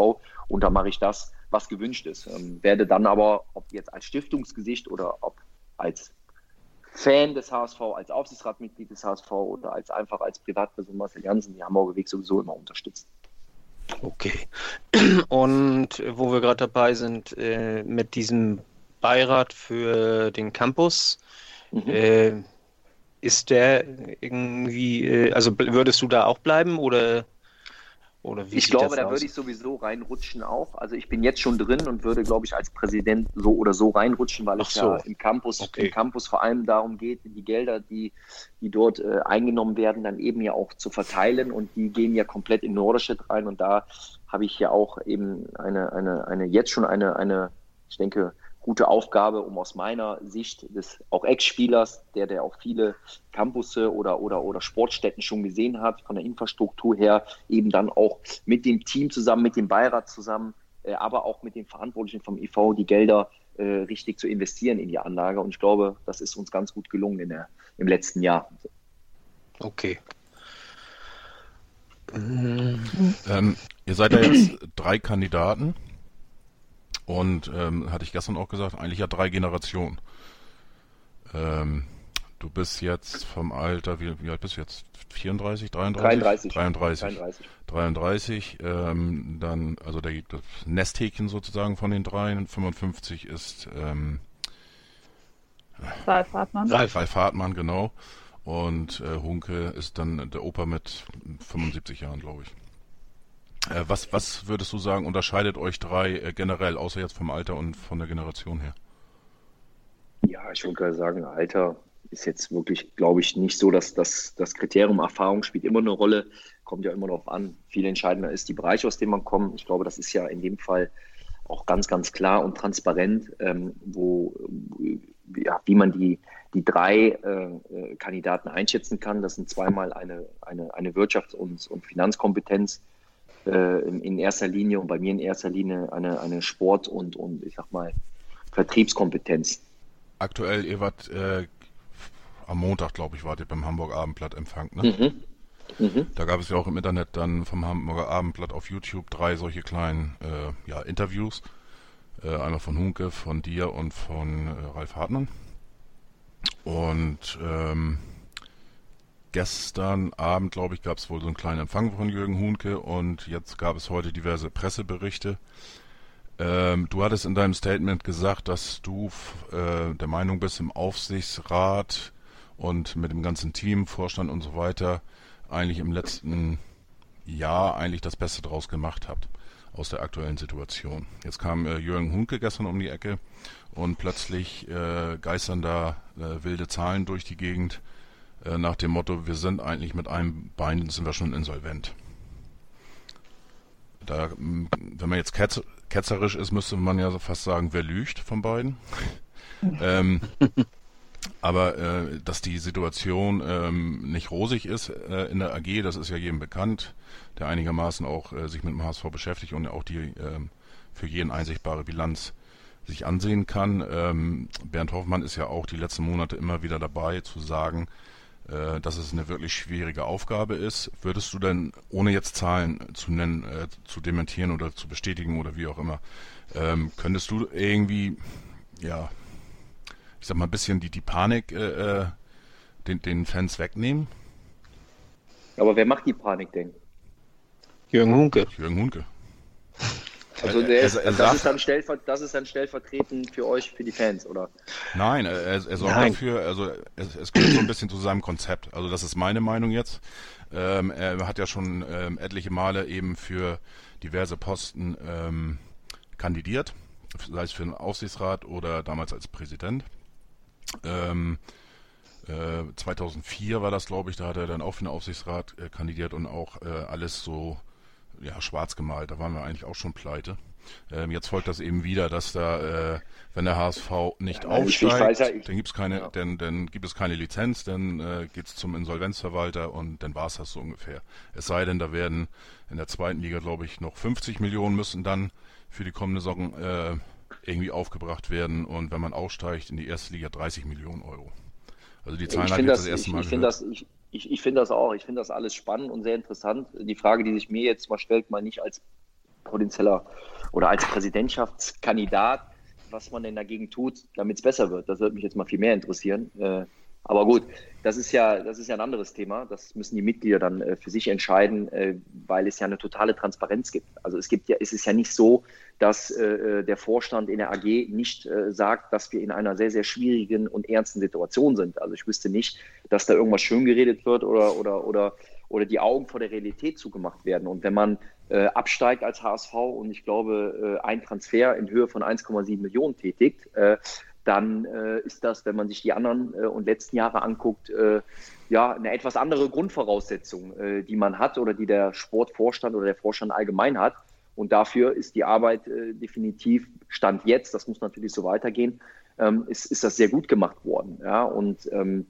und da mache ich das, was gewünscht ist. Ähm, werde dann aber, ob jetzt als Stiftungsgesicht oder ob als Fan des HSV, als Aufsichtsratmitglied des HSV oder als einfach als Privatperson Marcel Janssen die Hamburger Weg sowieso immer unterstützen. Okay. Und wo wir gerade dabei sind, äh, mit diesem Beirat für den Campus, mhm. äh, ist der irgendwie, äh, also würdest du da auch bleiben oder oder wie ich glaube, da würde ich sowieso reinrutschen auch. Also ich bin jetzt schon drin und würde, glaube ich, als Präsident so oder so reinrutschen, weil Ach es so. ja im Campus, okay. im Campus vor allem darum geht, die Gelder, die, die dort äh, eingenommen werden, dann eben ja auch zu verteilen und die gehen ja komplett in Norderstedt rein und da habe ich ja auch eben eine, eine, eine jetzt schon eine, eine, ich denke, gute Aufgabe, um aus meiner Sicht des auch Ex-Spielers, der, der auch viele Campusse oder, oder, oder Sportstätten schon gesehen hat, von der Infrastruktur her, eben dann auch mit dem Team zusammen, mit dem Beirat zusammen, äh, aber auch mit den Verantwortlichen vom EV die Gelder äh, richtig zu investieren in die Anlage. Und ich glaube, das ist uns ganz gut gelungen in der, im letzten Jahr. Okay. Ähm, ihr seid ja jetzt drei Kandidaten. Und ähm, hatte ich gestern auch gesagt, eigentlich ja drei Generationen. Ähm, du bist jetzt vom Alter, wie, wie alt bist du jetzt? 34, 33? 33. 33. 33. 33 ähm, dann, also der, das Nesthäkchen sozusagen von den dreien. 55 ist ähm, Ralf Hartmann. Ralf, Ralf Hartmann, genau. Und äh, Hunke ist dann der Opa mit 75 Jahren, glaube ich. Äh, was, was würdest du sagen, unterscheidet euch drei äh, generell, außer jetzt vom Alter und von der Generation her? Ja, ich würde gerade sagen, Alter ist jetzt wirklich, glaube ich, nicht so, dass das, das Kriterium Erfahrung spielt immer eine Rolle, kommt ja immer darauf an. Viel entscheidender ist die Bereiche, aus denen man kommt. Ich glaube, das ist ja in dem Fall auch ganz, ganz klar und transparent, ähm, wo, ja, wie man die, die drei äh, äh Kandidaten einschätzen kann. Das sind zweimal eine, eine, eine Wirtschafts- und, und Finanzkompetenz, äh, in, in, erster Linie und bei mir in erster Linie eine, eine Sport- und, und ich sag mal Vertriebskompetenz. Aktuell, ihr wart äh, am Montag, glaube ich, wart ihr beim Hamburg Abendblatt Empfang, ne? Mhm. Mhm. Da gab es ja auch im Internet dann vom Hamburger Abendblatt auf YouTube drei solche kleinen äh, ja, Interviews. Äh, einmal von Hunke, von dir und von äh, Ralf Hartmann. Und ähm, gestern Abend, glaube ich, gab es wohl so einen kleinen Empfang von Jürgen Hunke und jetzt gab es heute diverse Presseberichte. Ähm, du hattest in deinem Statement gesagt, dass du äh, der Meinung bist, im Aufsichtsrat und mit dem ganzen Team, Vorstand und so weiter, eigentlich im letzten Jahr eigentlich das Beste draus gemacht habt aus der aktuellen Situation. Jetzt kam äh, Jürgen Hunke gestern um die Ecke und plötzlich äh, geistern da äh, wilde Zahlen durch die Gegend äh, nach dem Motto, wir sind eigentlich mit einem Bein, sind wir schon insolvent. Da, wenn man jetzt ketz, ketzerisch ist, müsste man ja fast sagen, wer lügt von beiden. ähm, aber äh, dass die Situation ähm, nicht rosig ist äh, in der AG, das ist ja jedem bekannt, der einigermaßen auch äh, sich mit dem HSV beschäftigt und auch die ähm, für jeden einsichtbare Bilanz sich ansehen kann. Ähm, Bernd Hoffmann ist ja auch die letzten Monate immer wieder dabei zu sagen, äh, dass es eine wirklich schwierige Aufgabe ist. Würdest du denn, ohne jetzt Zahlen zu nennen, äh, zu dementieren oder zu bestätigen oder wie auch immer, ähm, könntest du irgendwie, ja, ich sag mal, ein bisschen die, die Panik äh, äh den, den Fans wegnehmen? Aber wer macht die Panik denn? Jürgen Hunke. Jürgen Hunke. Also der, er, er, das, ist dann das ist dann stellvertretend für euch, für die Fans, oder? Nein, er, er sorgt Nein. dafür, also es, es gehört so ein bisschen zu seinem Konzept. Also das ist meine Meinung jetzt. Ähm, er hat ja schon ähm, etliche Male eben für diverse Posten ähm, kandidiert, sei es für den Aufsichtsrat oder damals als Präsident. Ähm, äh, 2004 war das, glaube ich, da hat er dann auch für den Aufsichtsrat äh, kandidiert und auch äh, alles so ja, schwarz gemalt. Da waren wir eigentlich auch schon pleite. Ähm, jetzt folgt das eben wieder, dass da, äh, wenn der HSV nicht Ja, aufsteigt, dann gibt's keine, Ja. dann, dann gibt es keine Lizenz, dann äh, geht's zum Insolvenzverwalter und dann war's das so ungefähr. Es sei denn, da werden in der zweiten Liga, glaube ich, noch 50 Millionen müssen dann für die kommende Saison äh, irgendwie aufgebracht werden und wenn man aussteigt in die erste Liga 30 Millionen Euro. Also die Zahlen Ich habe ich das, das erste ich, Mal ich gehört. das, ich, ich, ich finde das auch. Ich finde das alles spannend und sehr interessant. Die Frage, die sich mir jetzt mal stellt, mal nicht als potenzieller oder als Präsidentschaftskandidat, was man denn dagegen tut, damit es besser wird. Das würde mich jetzt mal viel mehr interessieren. Äh, aber gut, das ist ja, das ist ja ein anderes Thema. Das müssen die Mitglieder dann äh, für sich entscheiden, äh, weil es ja eine totale Transparenz gibt. Also es gibt ja, es ist ja nicht so, dass äh, der Vorstand in der AG nicht äh, sagt, dass wir in einer sehr, sehr schwierigen und ernsten Situation sind. Also ich wüsste nicht, dass da irgendwas schön geredet wird oder, oder, oder, oder die Augen vor der Realität zugemacht werden. Und wenn man äh, absteigt als HSV und ich glaube, äh, ein Transfer in Höhe von 1,7 Millionen tätigt, äh, dann äh, ist das, wenn man sich die anderen äh, und letzten Jahre anguckt, äh, ja, eine etwas andere Grundvoraussetzung, äh, die man hat oder die der Sportvorstand oder der Vorstand allgemein hat. Und dafür ist die Arbeit äh, definitiv Stand jetzt, das muss natürlich so weitergehen, ähm, ist, ist das sehr gut gemacht worden. Ja? Und ähm,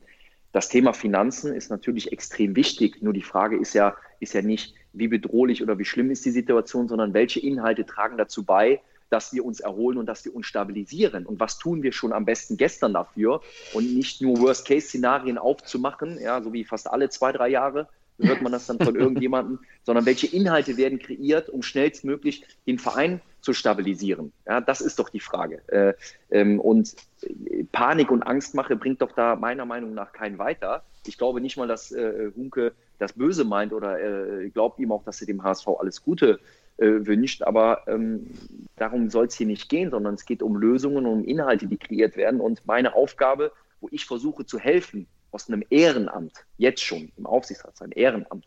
das Thema Finanzen ist natürlich extrem wichtig. Nur die Frage ist ja, ist ja nicht, wie bedrohlich oder wie schlimm ist die Situation, sondern welche Inhalte tragen dazu bei, dass wir uns erholen und dass wir uns stabilisieren. Und was tun wir schon am besten gestern dafür? Und nicht nur Worst-Case-Szenarien aufzumachen, ja, so wie fast alle zwei, drei Jahre, hört man das dann von irgendjemandem, sondern welche Inhalte werden kreiert, um schnellstmöglich den Verein zu stabilisieren? Ja, das ist doch die Frage. Äh, ähm, und äh, Panik und Angstmache bringt doch da meiner Meinung nach keinen weiter. Ich glaube nicht mal, dass äh, Hunke das Böse meint oder äh, glaubt ihm auch, dass er dem HSV alles Gute äh, wünscht. Aber ähm, darum soll es hier nicht gehen, sondern es geht um Lösungen und um Inhalte, die kreiert werden. Und meine Aufgabe, wo ich versuche zu helfen, aus einem Ehrenamt, jetzt schon im Aufsichtsrat sein Ehrenamt,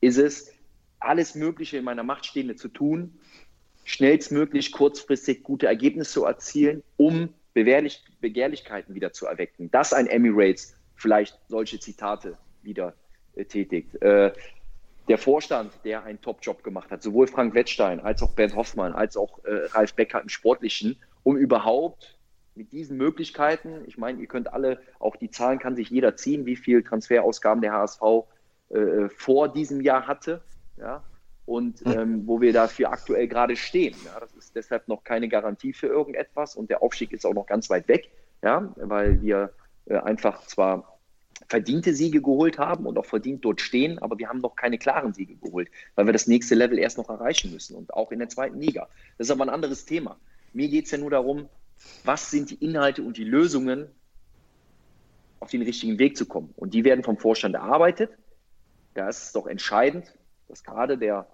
ist es, alles Mögliche in meiner Macht Stehende zu tun, schnellstmöglich, kurzfristig gute Ergebnisse zu erzielen, um Bewehrlich Begehrlichkeiten wieder zu erwecken. Dass ein Emirates vielleicht solche Zitate wieder äh, tätigt. Der Vorstand, der einen Top-Job gemacht hat, sowohl Frank Wettstein als auch Bernd Hoffmann, als auch äh, Ralf Becker im Sportlichen, um überhaupt mit diesen Möglichkeiten, ich meine, ihr könnt alle, auch die Zahlen kann sich jeder ziehen, wie viel Transferausgaben der HSV äh, vor diesem Jahr hatte, ja, und ähm, wo wir dafür aktuell gerade stehen. Ja, das ist deshalb noch keine Garantie für irgendetwas und der Aufstieg ist auch noch ganz weit weg, ja, weil wir äh, einfach zwar verdiente Siege geholt haben und auch verdient dort stehen, aber wir haben noch keine klaren Siege geholt, weil wir das nächste Level erst noch erreichen müssen und auch in der zweiten Liga. Das ist aber ein anderes Thema. Mir geht es ja nur darum, was sind die Inhalte und die Lösungen, auf den richtigen Weg zu kommen. Und die werden vom Vorstand erarbeitet. Da ist es doch entscheidend, dass gerade der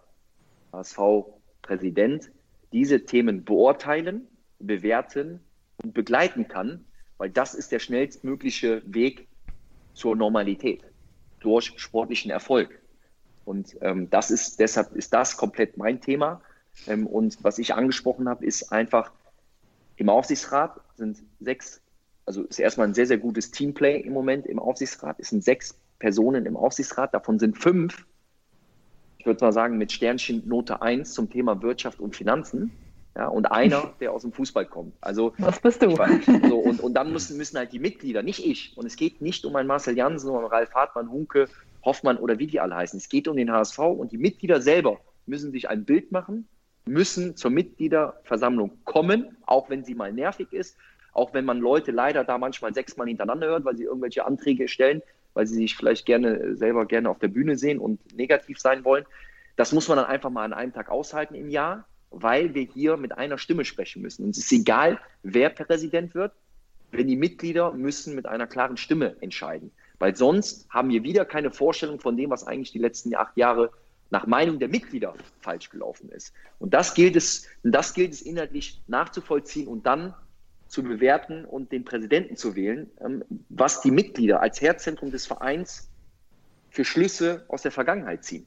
HSV-Präsident diese Themen beurteilen, bewerten und begleiten kann, weil das ist der schnellstmögliche Weg zur Normalität durch sportlichen Erfolg. Und ähm, das ist deshalb ist das komplett mein Thema. Ähm, und was ich angesprochen habe, ist einfach im Aufsichtsrat sind sechs, also ist erstmal ein sehr, sehr gutes Teamplay im Moment im Aufsichtsrat. Es sind sechs Personen im Aufsichtsrat, davon sind fünf, ich würde mal sagen, mit Sternchen Note 1 zum Thema Wirtschaft und Finanzen. Ja, und einer, der aus dem Fußball kommt. Also Was bist du? weiß, so, und, und dann müssen, müssen halt die Mitglieder, nicht ich. Und es geht nicht um einen Marcel Jansen oder Ralf Hartmann, Hunke, Hoffmann oder wie die alle heißen. Es geht um den HSV und die Mitglieder selber müssen sich ein Bild machen, müssen zur Mitgliederversammlung kommen, auch wenn sie mal nervig ist, auch wenn man Leute leider da manchmal sechsmal hintereinander hört, weil sie irgendwelche Anträge stellen, weil sie sich vielleicht gerne selber gerne auf der Bühne sehen und negativ sein wollen. Das muss man dann einfach mal an einem Tag aushalten im Jahr, weil wir hier mit einer Stimme sprechen müssen. Und es ist egal, wer Präsident wird, wenn die Mitglieder müssen mit einer klaren Stimme entscheiden. Weil sonst haben wir wieder keine Vorstellung von dem, was eigentlich die letzten acht Jahre nach Meinung der Mitglieder falsch gelaufen ist. Und das gilt es, das gilt es inhaltlich nachzuvollziehen und dann zu bewerten und den Präsidenten zu wählen, ähm, was die Mitglieder als Herzzentrum des Vereins für Schlüsse aus der Vergangenheit ziehen.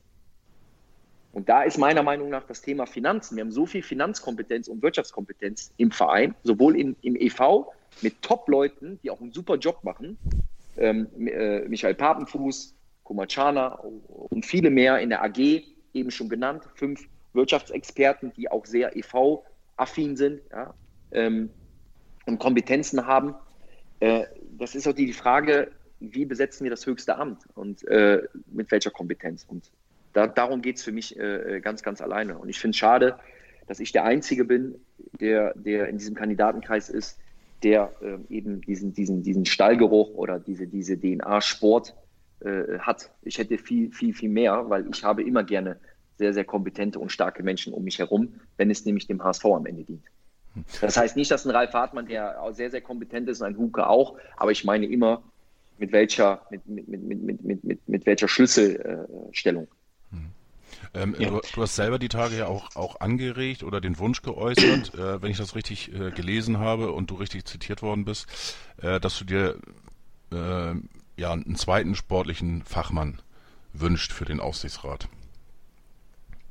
Und da ist meiner Meinung nach das Thema Finanzen. Wir haben so viel Finanzkompetenz und Wirtschaftskompetenz im Verein, sowohl im, im EV mit Top-Leuten, die auch einen super Job machen. Ähm, äh, Michael Papenfuß, Kumachana und viele mehr in der AG, eben schon genannt. Fünf Wirtschaftsexperten, die auch sehr EV affin sind ja, ähm, und Kompetenzen haben. Äh, das ist auch die Frage, wie besetzen wir das höchste Amt und äh, mit welcher Kompetenz. Und da, darum geht es für mich äh, ganz, ganz alleine. Und ich finde es schade, dass ich der Einzige bin, der, der in diesem Kandidatenkreis ist, der äh, eben diesen, diesen, diesen Stallgeruch oder diese, diese DNA-Sport äh, hat. Ich hätte viel, viel, viel mehr, weil ich habe immer gerne sehr, sehr kompetente und starke Menschen um mich herum, wenn es nämlich dem HSV am Ende dient. Das heißt nicht, dass ein Ralf Hartmann, der sehr, sehr kompetent ist, ein Huke auch, aber ich meine immer, mit welcher, mit, mit, mit, mit, mit, mit, mit welcher Schlüsselstellung. Ähm, ja. du, du, hast selber die Tage ja auch, auch angeregt oder den Wunsch geäußert, äh, wenn ich das richtig äh, gelesen habe und du richtig zitiert worden bist, äh, dass du dir äh, ja einen zweiten sportlichen Fachmann wünscht für den Aufsichtsrat.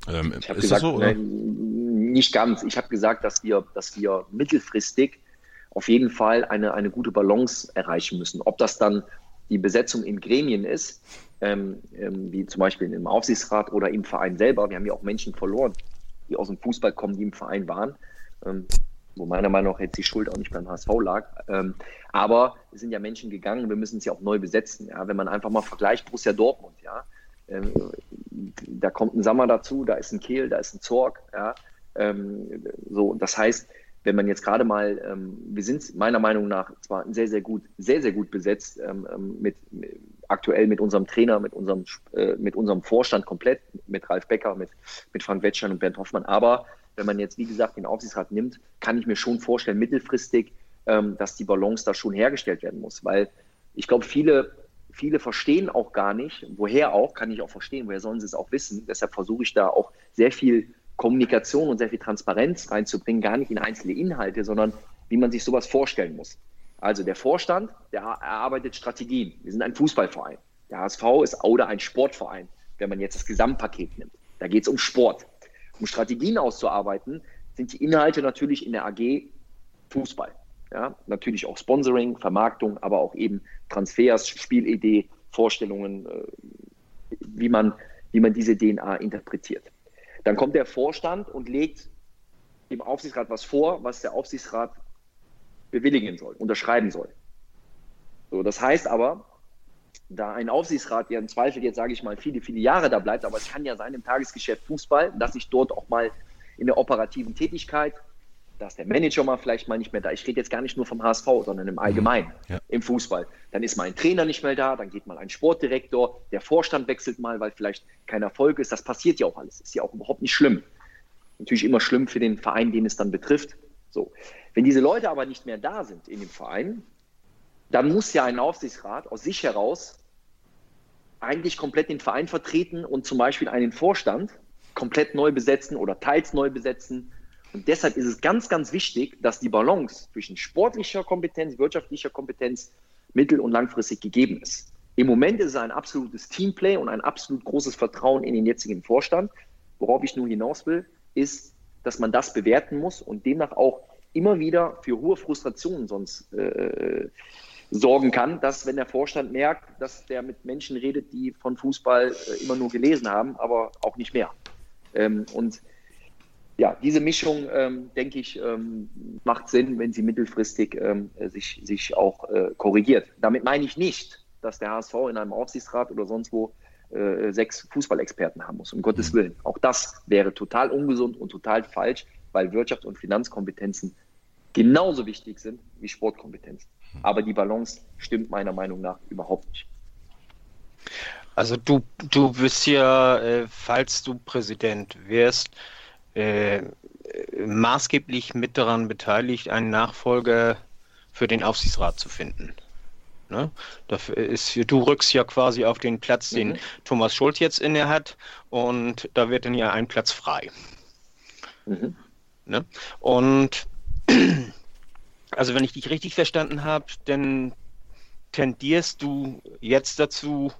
Ähm, ich ist gesagt, das so? Oder? Nein, nicht ganz. Ich habe gesagt, dass wir, dass wir mittelfristig auf jeden Fall eine, eine gute Balance erreichen müssen. Ob das dann die Besetzung in Gremien ist, ähm, ähm, wie zum Beispiel im Aufsichtsrat oder im Verein selber. Wir haben ja auch Menschen verloren, die aus dem Fußball kommen, die im Verein waren. Ähm, wo meiner Meinung nach jetzt die Schuld auch nicht beim HSV lag. Ähm, aber es sind ja Menschen gegangen, wir müssen es ja auch neu besetzen. Ja? Wenn man einfach mal vergleicht, Borussia Dortmund, ja, ähm, da kommt ein Sammer dazu, da ist ein Kehl, da ist ein Zorg, ja, ähm, so, das heißt, wenn man jetzt gerade mal, ähm, wir sind meiner Meinung nach zwar sehr, sehr gut, sehr, sehr gut besetzt, ähm, mit, aktuell mit unserem Trainer, mit unserem, äh, mit unserem Vorstand komplett, mit Ralf Becker, mit, mit Frank Wetschern und Bernd Hoffmann. Aber wenn man jetzt, wie gesagt, den Aufsichtsrat nimmt, kann ich mir schon vorstellen, mittelfristig, ähm, dass die Balance da schon hergestellt werden muss. Weil ich glaube, viele, viele verstehen auch gar nicht, woher auch, kann ich auch verstehen, woher sollen sie es auch wissen. Deshalb versuche ich da auch sehr viel Kommunikation und sehr viel Transparenz reinzubringen, gar nicht in einzelne Inhalte, sondern wie man sich sowas vorstellen muss. Also der Vorstand, der erarbeitet Strategien. Wir sind ein Fußballverein. Der HSV ist oder ein Sportverein, wenn man jetzt das Gesamtpaket nimmt. Da geht es um Sport. Um Strategien auszuarbeiten, sind die Inhalte natürlich in der AG Fußball. Ja, natürlich auch Sponsoring, Vermarktung, aber auch eben Transfers, Spielidee, Vorstellungen, äh, wie man, wie man diese DNA interpretiert. Dann kommt der Vorstand und legt dem Aufsichtsrat was vor, was der Aufsichtsrat bewilligen soll, unterschreiben soll. So, das heißt aber, da ein Aufsichtsrat, der im Zweifel jetzt, sage ich mal, viele, viele Jahre da bleibt, aber es kann ja sein im Tagesgeschäft Fußball, dass ich dort auch mal in der operativen Tätigkeit, dass der Manager mal vielleicht mal nicht mehr da, ich rede jetzt gar nicht nur vom HSV, sondern im Allgemeinen, mhm. ja. im Fußball. Dann ist mal ein Trainer nicht mehr da, dann geht mal ein Sportdirektor, der Vorstand wechselt mal, weil vielleicht kein Erfolg ist. Das passiert ja auch alles, ist ja auch überhaupt nicht schlimm. Natürlich immer schlimm für den Verein, den es dann betrifft. So. Wenn diese Leute aber nicht mehr da sind in dem Verein, dann muss ja ein Aufsichtsrat aus sich heraus eigentlich komplett den Verein vertreten und zum Beispiel einen Vorstand komplett neu besetzen oder teils neu besetzen und deshalb ist es ganz, ganz wichtig, dass die Balance zwischen sportlicher Kompetenz, wirtschaftlicher Kompetenz mittel- und langfristig gegeben ist. Im Moment ist es ein absolutes Teamplay und ein absolut großes Vertrauen in den jetzigen Vorstand. Worauf ich nur hinaus will, ist, dass man das bewerten muss und demnach auch immer wieder für hohe Frustrationen sonst äh, sorgen kann, dass wenn der Vorstand merkt, dass der mit Menschen redet, die von Fußball äh, immer nur gelesen haben, aber auch nicht mehr. Ähm, und ja, diese Mischung, ähm, denke ich, ähm, macht Sinn, wenn sie mittelfristig ähm, sich, sich auch äh, korrigiert. Damit meine ich nicht, dass der HSV in einem Aufsichtsrat oder sonst wo äh, sechs Fußballexperten haben muss, um Gottes mhm. Willen. Auch das wäre total ungesund und total falsch, weil Wirtschaft und Finanzkompetenzen genauso wichtig sind wie Sportkompetenzen. Mhm. Aber die Balance stimmt meiner Meinung nach überhaupt nicht. Also du, du bist ja, äh, falls du Präsident wirst, äh, maßgeblich mit daran beteiligt, einen Nachfolger für den Aufsichtsrat zu finden. Ne? Dafür ist, du rückst ja quasi auf den Platz, den mhm. Thomas Schulz jetzt inne hat, und da wird dann ja ein Platz frei. Mhm. Ne? Und also wenn ich dich richtig verstanden habe, dann tendierst du jetzt dazu,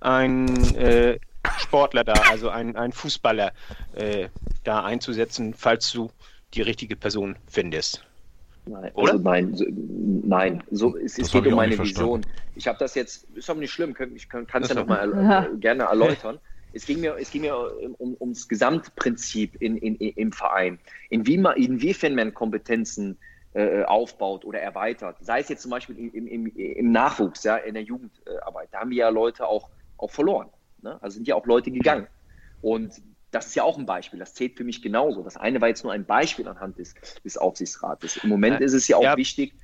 ein äh, Sportler da, also ein, ein Fußballer äh, da einzusetzen, falls du die richige Person findest. Nein, Oder? Also nein, so, nein, so, es, es geht um meine Vision. Ich habe das jetzt, ist aber nicht schlimm, ich kann es ja nochmal äh, gerne erläutern. Es ging mir, es ging mir um, ums Gesamtprinzip in, in, im Verein. Inwie inwiefern man Kompetenzen äh, aufbaut oder erweitert. Sei es jetzt zum Beispiel im, im, im Nachwuchs, ja, in der Jugendarbeit. Da haben wir ja Leute auch, auch verloren. Ne? Also sind ja auch Leute gegangen. Und das ist ja auch ein Beispiel. Das zählt für mich genauso. Das eine war jetzt nur ein Beispiel anhand des, des Aufsichtsrates. Im Moment ist es ja auch ja. wichtig,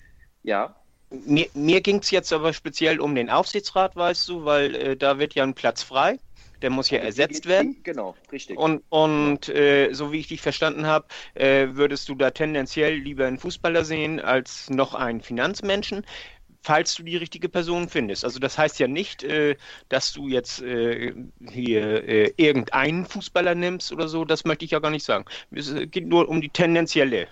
ja. Mir, mir ging es jetzt aber speziell um den Aufsichtsrat, weißt du, weil äh, da wird ja ein Platz frei. Der muss ja ersetzt werden. Genau, richtig. Und, und äh, so wie ich dich verstanden habe, äh, würdest du da tendenziell lieber einen Fußballer sehen als noch einen Finanzmenschen falls du die richtige Person findest. Also das heißt ja nicht, äh, dass du jetzt äh, hier äh, irgendeinen Fußballer nimmst oder so, das möchte ich ja gar nicht sagen. Es geht nur um die tendenzielle.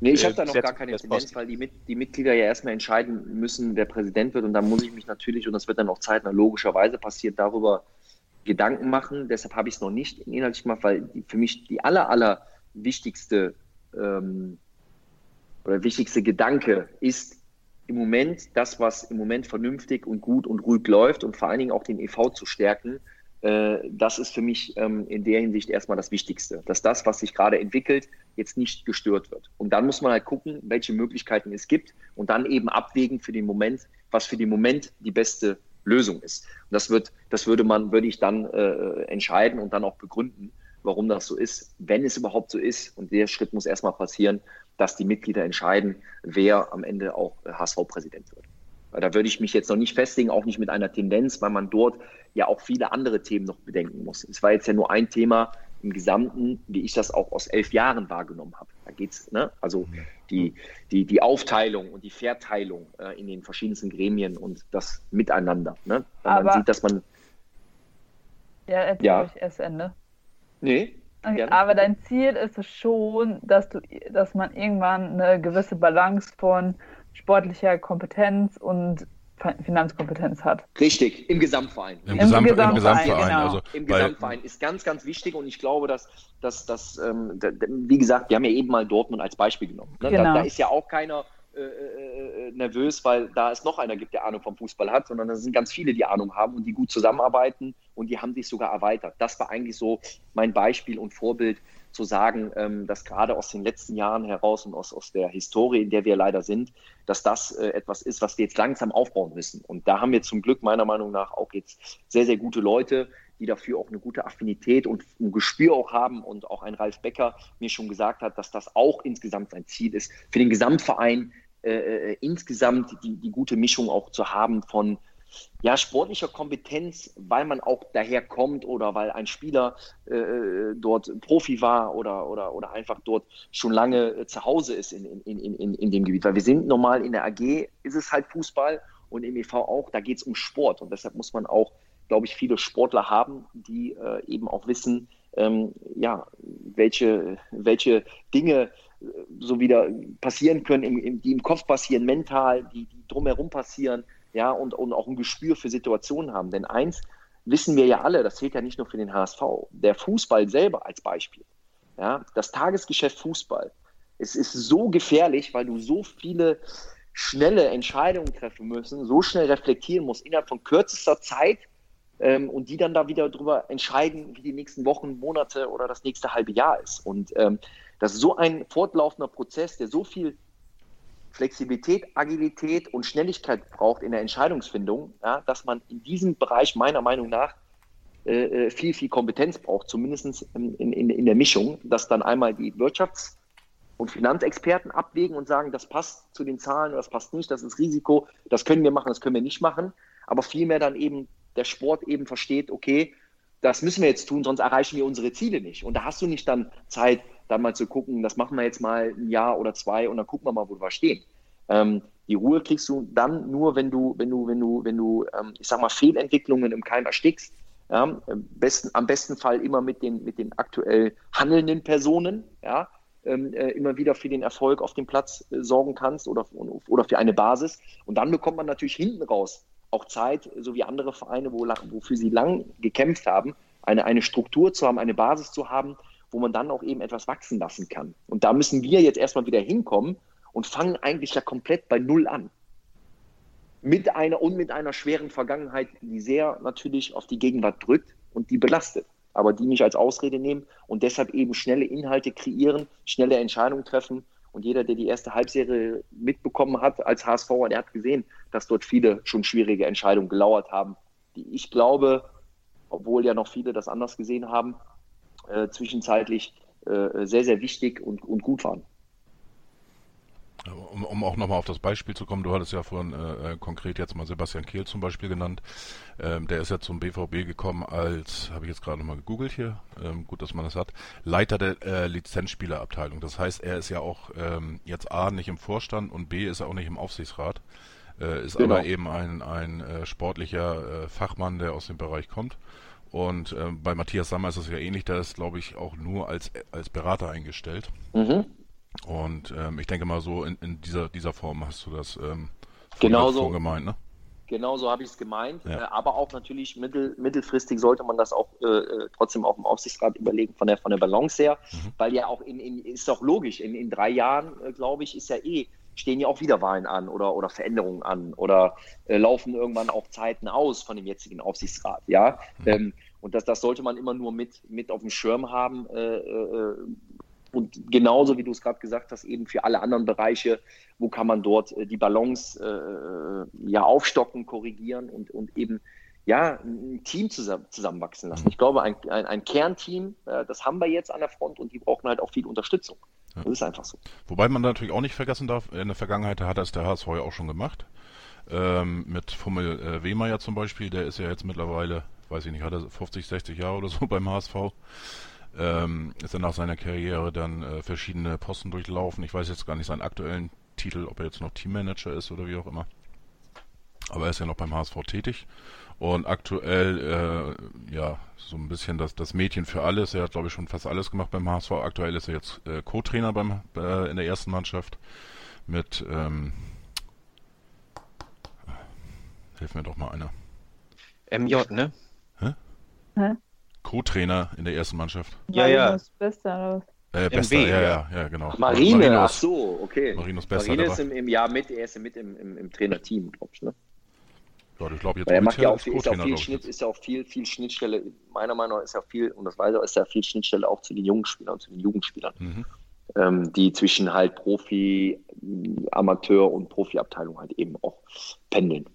Nee, ich habe da noch gar keine Tendenz, weil die, die, Mitglieder ja erstmal entscheiden müssen, wer Präsident wird. Und da muss ich mich natürlich, und das wird dann auch zeitnah logischerweise passiert, darüber Gedanken machen. Deshalb habe ich es noch nicht inhaltlich gemacht, weil die, für mich die aller, aller wichtigste ähm, oder wichtigste Gedanke ist, im Moment das, was im Moment vernünftig und gut und ruhig läuft und vor allen Dingen auch den EV zu stärken, äh, das ist für mich ähm, in der Hinsicht erstmal das Wichtigste, dass das, was sich gerade entwickelt, jetzt nicht gestört wird. Und dann muss man halt gucken, welche Möglichkeiten es gibt und dann eben abwägen für den Moment, was für den Moment die beste Lösung ist. Und das wird, das würde man, würde ich dann äh, entscheiden und dann auch begründen, warum das so ist, wenn es überhaupt so ist. Und der Schritt muss erstmal passieren, dass die Mitglieder entscheiden, wer am Ende auch HSV-Präsident wird. Da würde ich mich jetzt noch nicht festlegen, auch nicht mit einer Tendenz, weil man dort ja auch viele andere Themen noch bedenken muss. Es war jetzt ja nur ein Thema im Gesamten, wie ich das auch aus elf Jahren wahrgenommen habe. Da geht es, ne? also die, die, die Aufteilung und die Verteilung äh, in den verschiedensten Gremien und das Miteinander. Ne? Wenn Aber, man sieht, dass man. Ja, erzähl ja. ich erst Ende. Nee, Okay, aber dein Ziel ist es schon, dass du, dass man irgendwann eine gewisse Balance von sportlicher Kompetenz und Finanzkompetenz hat. Richtig, im Gesamtverein. Im, Gesamt, im Gesamtverein, Gesamtverein genau. also Im Gesamtverein ist ganz, ganz wichtig und ich glaube, dass, dass, dass ähm, wie gesagt, wir haben ja eben mal Dortmund als Beispiel genommen. Ne? Genau. Da, da, ist ja auch keiner äh, äh, äh, nervös, weil da es noch einer gibt, der Ahnung vom Fußball hat, sondern da sind ganz viele, die Ahnung haben und die gut zusammenarbeiten und die haben sich sogar erweitert. Das war eigentlich so mein Beispiel und Vorbild, zu sagen, ähm, dass gerade aus den letzten Jahren heraus und aus, aus der Historie, in der wir leider sind, dass das äh, etwas ist, was wir jetzt langsam aufbauen müssen. Und da haben wir zum Glück meiner Meinung nach auch jetzt sehr, sehr gute Leute, die dafür auch eine gute Affinität und ein Gespür auch haben und auch ein Ralf Becker mir schon gesagt hat, dass das auch insgesamt sein Ziel ist, für den Gesamtverein äh, äh insgesamt die, die gute Mischung auch zu haben von ja, sportlicher Kompetenz, weil man auch daher kommt oder weil ein Spieler äh, dort Profi war oder, oder, oder einfach dort schon lange äh, zu Hause ist in, in, in, in dem Gebiet. Weil wir sind normal in der AG, ist es halt Fußball und im EV auch, da geht es um Sport und deshalb muss man auch, glaube ich, viele Sportler haben, die äh, eben auch wissen, ähm, ja, welche, welche Dinge äh, so wieder passieren können, im, im, die im Kopf passieren, mental, die, die drumherum passieren ja, und, und auch ein Gespür für Situationen haben. Denn eins wissen wir ja alle, das zählt ja nicht nur für den HSV, der Fußball selber als Beispiel, ja, das Tagesgeschäft Fußball, es ist so gefährlich, weil du so viele schnelle Entscheidungen treffen müssen, so schnell reflektieren musst innerhalb von kürzester Zeit ähm, und die dann da wieder darüber entscheiden, wie die nächsten Wochen, Monate oder das nächste halbe Jahr ist. Und ähm, das ist so ein fortlaufender Prozess, der so viel Flexibilität, Agilität und Schnelligkeit braucht in der Entscheidungsfindung, ja, dass man in diesem Bereich meiner Meinung nach äh, äh viel, viel Kompetenz braucht, zumindest in, in, in der Mischung, dass dann einmal die Wirtschafts- und Finanzexperten abwägen und sagen, das passt zu den Zahlen oder das passt nicht, das ist Risiko, das können wir machen, das können wir nicht machen, aber vielmehr dann eben der Sport eben versteht, okay, das müssen wir jetzt tun, sonst erreichen wir unsere Ziele nicht. Und da hast du nicht dann Zeit, dann mal zu gucken, das machen wir jetzt mal ein Jahr oder zwei und dann gucken wir mal, wo wir stehen. Ähm, die Ruhe kriegst du dann nur, wenn du, wenn du, wenn du, wenn du, ähm, ich sag mal, Fehlentwicklungen im Keim erstickst. Ja, besten, am besten Fall immer mit den, mit den aktuell handelnden Personen, ja, ähm, äh, immer wieder für den Erfolg auf dem Platz äh, sorgen kannst oder, oder für eine Basis. Und dann bekommt man natürlich hinten raus auch Zeit, so wie andere Vereine, wo, wofür sie lang gekämpft haben, eine, eine Struktur zu haben, eine Basis zu haben, wo man dann auch eben etwas wachsen lassen kann. Und da müssen wir jetzt erstmal wieder hinkommen und fangen eigentlich ja komplett bei Null an. Mit einer und mit einer schweren Vergangenheit, die sehr natürlich auf die Gegenwart drückt und die belastet. Aber die nicht als Ausrede nehmen und deshalb eben schnelle Inhalte kreieren, schnelle Entscheidungen treffen. Und jeder, der die erste Halbserie mitbekommen hat als HSVer, der hat gesehen, dass dort viele schon schwierige Entscheidungen gelauert haben, die ich glaube, obwohl ja noch viele das anders gesehen haben, äh, zwischenzeitlich äh, sehr, sehr wichtig und, und gut waren. Um, um auch nochmal auf das Beispiel zu kommen, du hattest ja vorhin äh, äh, konkret jetzt mal Sebastian Kehl zum Beispiel genannt. Ähm, der ist ja zum BVB gekommen als, habe ich jetzt gerade nochmal gegoogelt hier, ähm, gut, dass man das hat, Leiter der äh, Lizenzspielerabteilung. Das heißt, er ist ja auch ähm, jetzt A nicht im Vorstand und B ist er auch nicht im Aufsichtsrat, äh, ist genau. aber eben ein, ein äh, sportlicher äh, Fachmann, der aus dem Bereich kommt. Und äh, bei Matthias Sammer ist es ja ähnlich, der ist, glaube ich, auch nur als, als Berater eingestellt. Mhm. Und ähm, ich denke mal so in, in, dieser, dieser Form hast du das ähm, genauso gemeint, ne? Genau so habe ich es gemeint. Ja. Äh, aber auch natürlich mittel, mittelfristig sollte man das auch äh, äh, trotzdem auch im Aufsichtsrat überlegen von der, von der Balance her. Mhm. Weil ja auch in, in ist doch logisch, in, in drei Jahren, äh, glaube ich, ist ja eh, stehen ja auch wieder Wahlen an oder, oder Veränderungen an oder äh, laufen irgendwann auch Zeiten aus von dem jetzigen Aufsichtsrat. Ja. Ähm, und das, das sollte man immer nur mit, mit auf dem Schirm haben, äh, und genauso wie du es gerade gesagt hast, eben für alle anderen Bereiche, wo kann man dort äh, die Balance äh, ja aufstocken, korrigieren und, und eben ja ein Team zusammen, zusammenwachsen lassen. Mhm. Ich glaube, ein, ein, ein Kernteam, äh, das haben wir jetzt an der Front und die brauchen halt auch viel Unterstützung. Ja. Das ist einfach so. Wobei man natürlich auch nicht vergessen darf, in der Vergangenheit hat das der HSV ja auch schon gemacht. Ähm, mit Fummel äh, Wehmeier zum Beispiel, der ist ja jetzt mittlerweile, weiß ich nicht, hat er 50, 60 Jahre oder so beim HSV ähm, ist er nach seiner Karriere dann äh, verschiedene Posten durchlaufen. Ich weiß jetzt gar nicht seinen aktuellen Titel, ob er jetzt noch Teammanager ist oder wie auch immer. Aber er ist ja noch beim HSV tätig. Und aktuell, äh, ja, so ein bisschen das, das Mädchen für alles. Er hat, glaube ich, schon fast alles gemacht beim HSV. Aktuell ist er jetzt äh, Co-Trainer beim äh, in der ersten Mannschaft mit, ähm, hilf mir doch mal einer. MJ, ne? Hä? Hä? Co-Trainer in der ersten Mannschaft. Ja, ja. Bester, äh, Bester, MW, ja, ja, ja, genau. Marine, Marinos, ach so, okay. Marinos Bester. Marine ist im, im Jahr mit, er ist mit im, im, im Trainerteam, glaube ich, ne? Ja, ich glaube jetzt er macht ja auch, viel, ist, auch viel Schnitt, ist ja auch viel, viel Schnittstelle, meiner Meinung nach ist ja viel, und das weiß er, ist ja viel Schnittstelle auch zu den jungen Spielern, zu den Jugendspielern, mhm. ähm, die zwischen halt Profi, Amateur und Profiabteilung halt eben auch pendeln.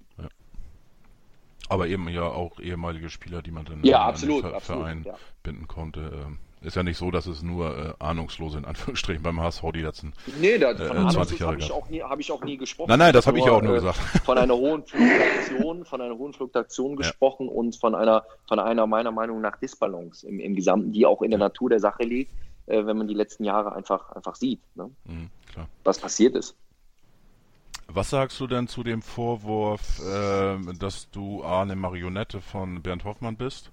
Aber eben ja auch ehemalige Spieler, die man dann ja, an absolut, den absolut, Verein ja. binden konnte. Ähm, ist ja nicht so, dass es nur äh, Ahnungslose in Anführungsstrichen beim HSV die letzten nee, da, von äh, 20 Jahre habe ich, auch nie, hab ich auch nie gesprochen. Nein, nein, das habe ich ja auch nur äh, gesagt. Von einer hohen Fluktuation, von einer hohen Fluktuation gesprochen ja. und von einer, von einer meiner Meinung nach Disbalance im, im Gesamten, die auch in der Natur der Sache liegt, äh, wenn man die letzten Jahre einfach, einfach sieht, ne? mhm, was passiert ist. Was sagst du denn zu dem Vorwurf, äh, dass du A, eine Marionette von Bernd Hoffmann bist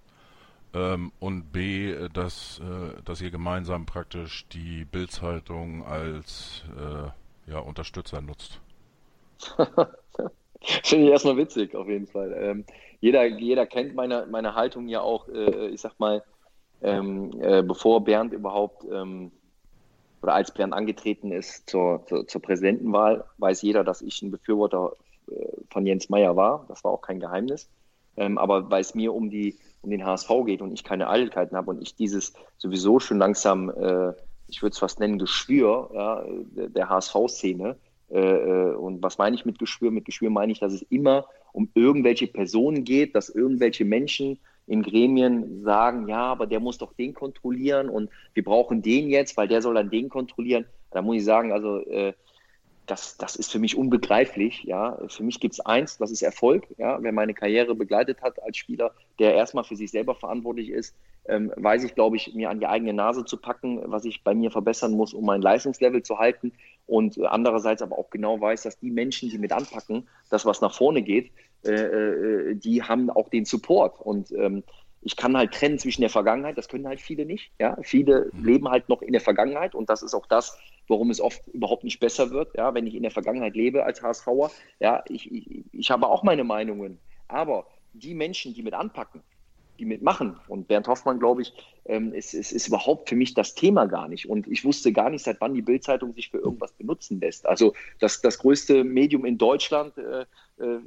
ähm, und B, dass, äh, dass ihr gemeinsam praktisch die Bildzeitung als äh, ja, Unterstützer nutzt? Finde ich erstmal witzig, auf jeden Fall. Ähm, jeder, jeder kennt meine, meine Haltung ja auch, äh, ich sag mal, ähm, äh, bevor Bernd überhaupt ähm, oder als Bernd angetreten ist zur, zur, zur, Präsidentenwahl, weiß jeder, dass ich ein Befürworter äh, von Jens Meyer war. Das war auch kein Geheimnis. Ähm, aber weil es mir um, die, um den HSV geht und ich keine Eitelkeiten habe und ich dieses sowieso schon langsam, äh, ich würde es fast nennen, Geschwür ja, der HSV-Szene. Äh, äh, und was meine ich mit Geschwür? Mit Geschwür meine ich, dass es immer um irgendwelche Personen geht, dass irgendwelche Menschen in Gremien sagen, ja, aber der muss doch den kontrollieren und wir brauchen den jetzt, weil der soll dann den kontrollieren. Da muss ich sagen, also äh, das, das ist für mich unbegreiflich. Ja. Für mich gibt es eins, das ist Erfolg. Ja. Wer meine Karriere begleitet hat als Spieler, der erstmal für sich selber verantwortlich ist, ähm, weiß ich, glaube ich, mir an die eigene Nase zu packen, was ich bei mir verbessern muss, um mein Leistungslevel zu halten. Und andererseits aber auch genau weiß, dass die Menschen, die mit anpacken, das, was nach vorne geht, äh, äh, die haben auch den Support. Und ähm, ich kann halt trennen zwischen der Vergangenheit, das können halt viele nicht. Ja? Viele mhm. leben halt noch in der Vergangenheit und das ist auch das, warum es oft überhaupt nicht besser wird, ja? wenn ich in der Vergangenheit lebe als HSVer. Ja? Ich, ich, ich habe auch meine Meinungen, aber die Menschen, die mit anpacken, die mitmachen. Und Bernd Hoffmann, glaube ich, ähm, ist, ist, ist überhaupt für mich das Thema gar nicht. Und ich wusste gar nicht, seit wann die Bildzeitung sich für irgendwas benutzen lässt. Also das, das größte Medium in Deutschland äh, äh,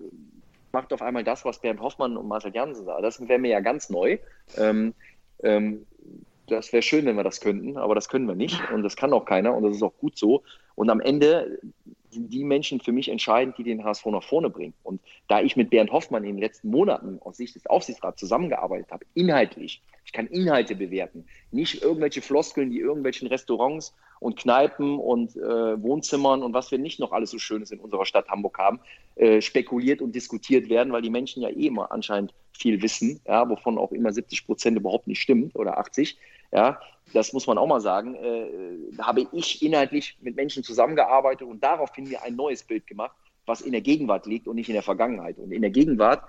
macht auf einmal das, was Bernd Hoffmann und Marcel Janssen sagen. Das wäre mir ja ganz neu. Ähm, ähm, das wäre schön, wenn wir das könnten, aber das können wir nicht und das kann auch keiner und das ist auch gut so. Und am Ende sind die Menschen für mich entscheidend, die den HSV nach vorne bringen. Und da ich mit Bernd Hoffmann in den letzten Monaten aus Sicht des Aufsichtsrats zusammengearbeitet habe, inhaltlich, ich kann Inhalte bewerten, nicht irgendwelche Floskeln, die irgendwelchen Restaurants und Kneipen und äh, Wohnzimmern und was wir nicht noch alles so Schönes in unserer Stadt Hamburg haben, äh, spekuliert und diskutiert werden, weil die Menschen ja eh immer anscheinend viel wissen, ja, wovon auch immer 70 Prozent überhaupt nicht stimmt oder 80. Ja, das muss man auch mal sagen. Äh, habe ich inhaltlich mit Menschen zusammengearbeitet und daraufhin mir ein neues Bild gemacht, was in der Gegenwart liegt und nicht in der Vergangenheit. Und in der Gegenwart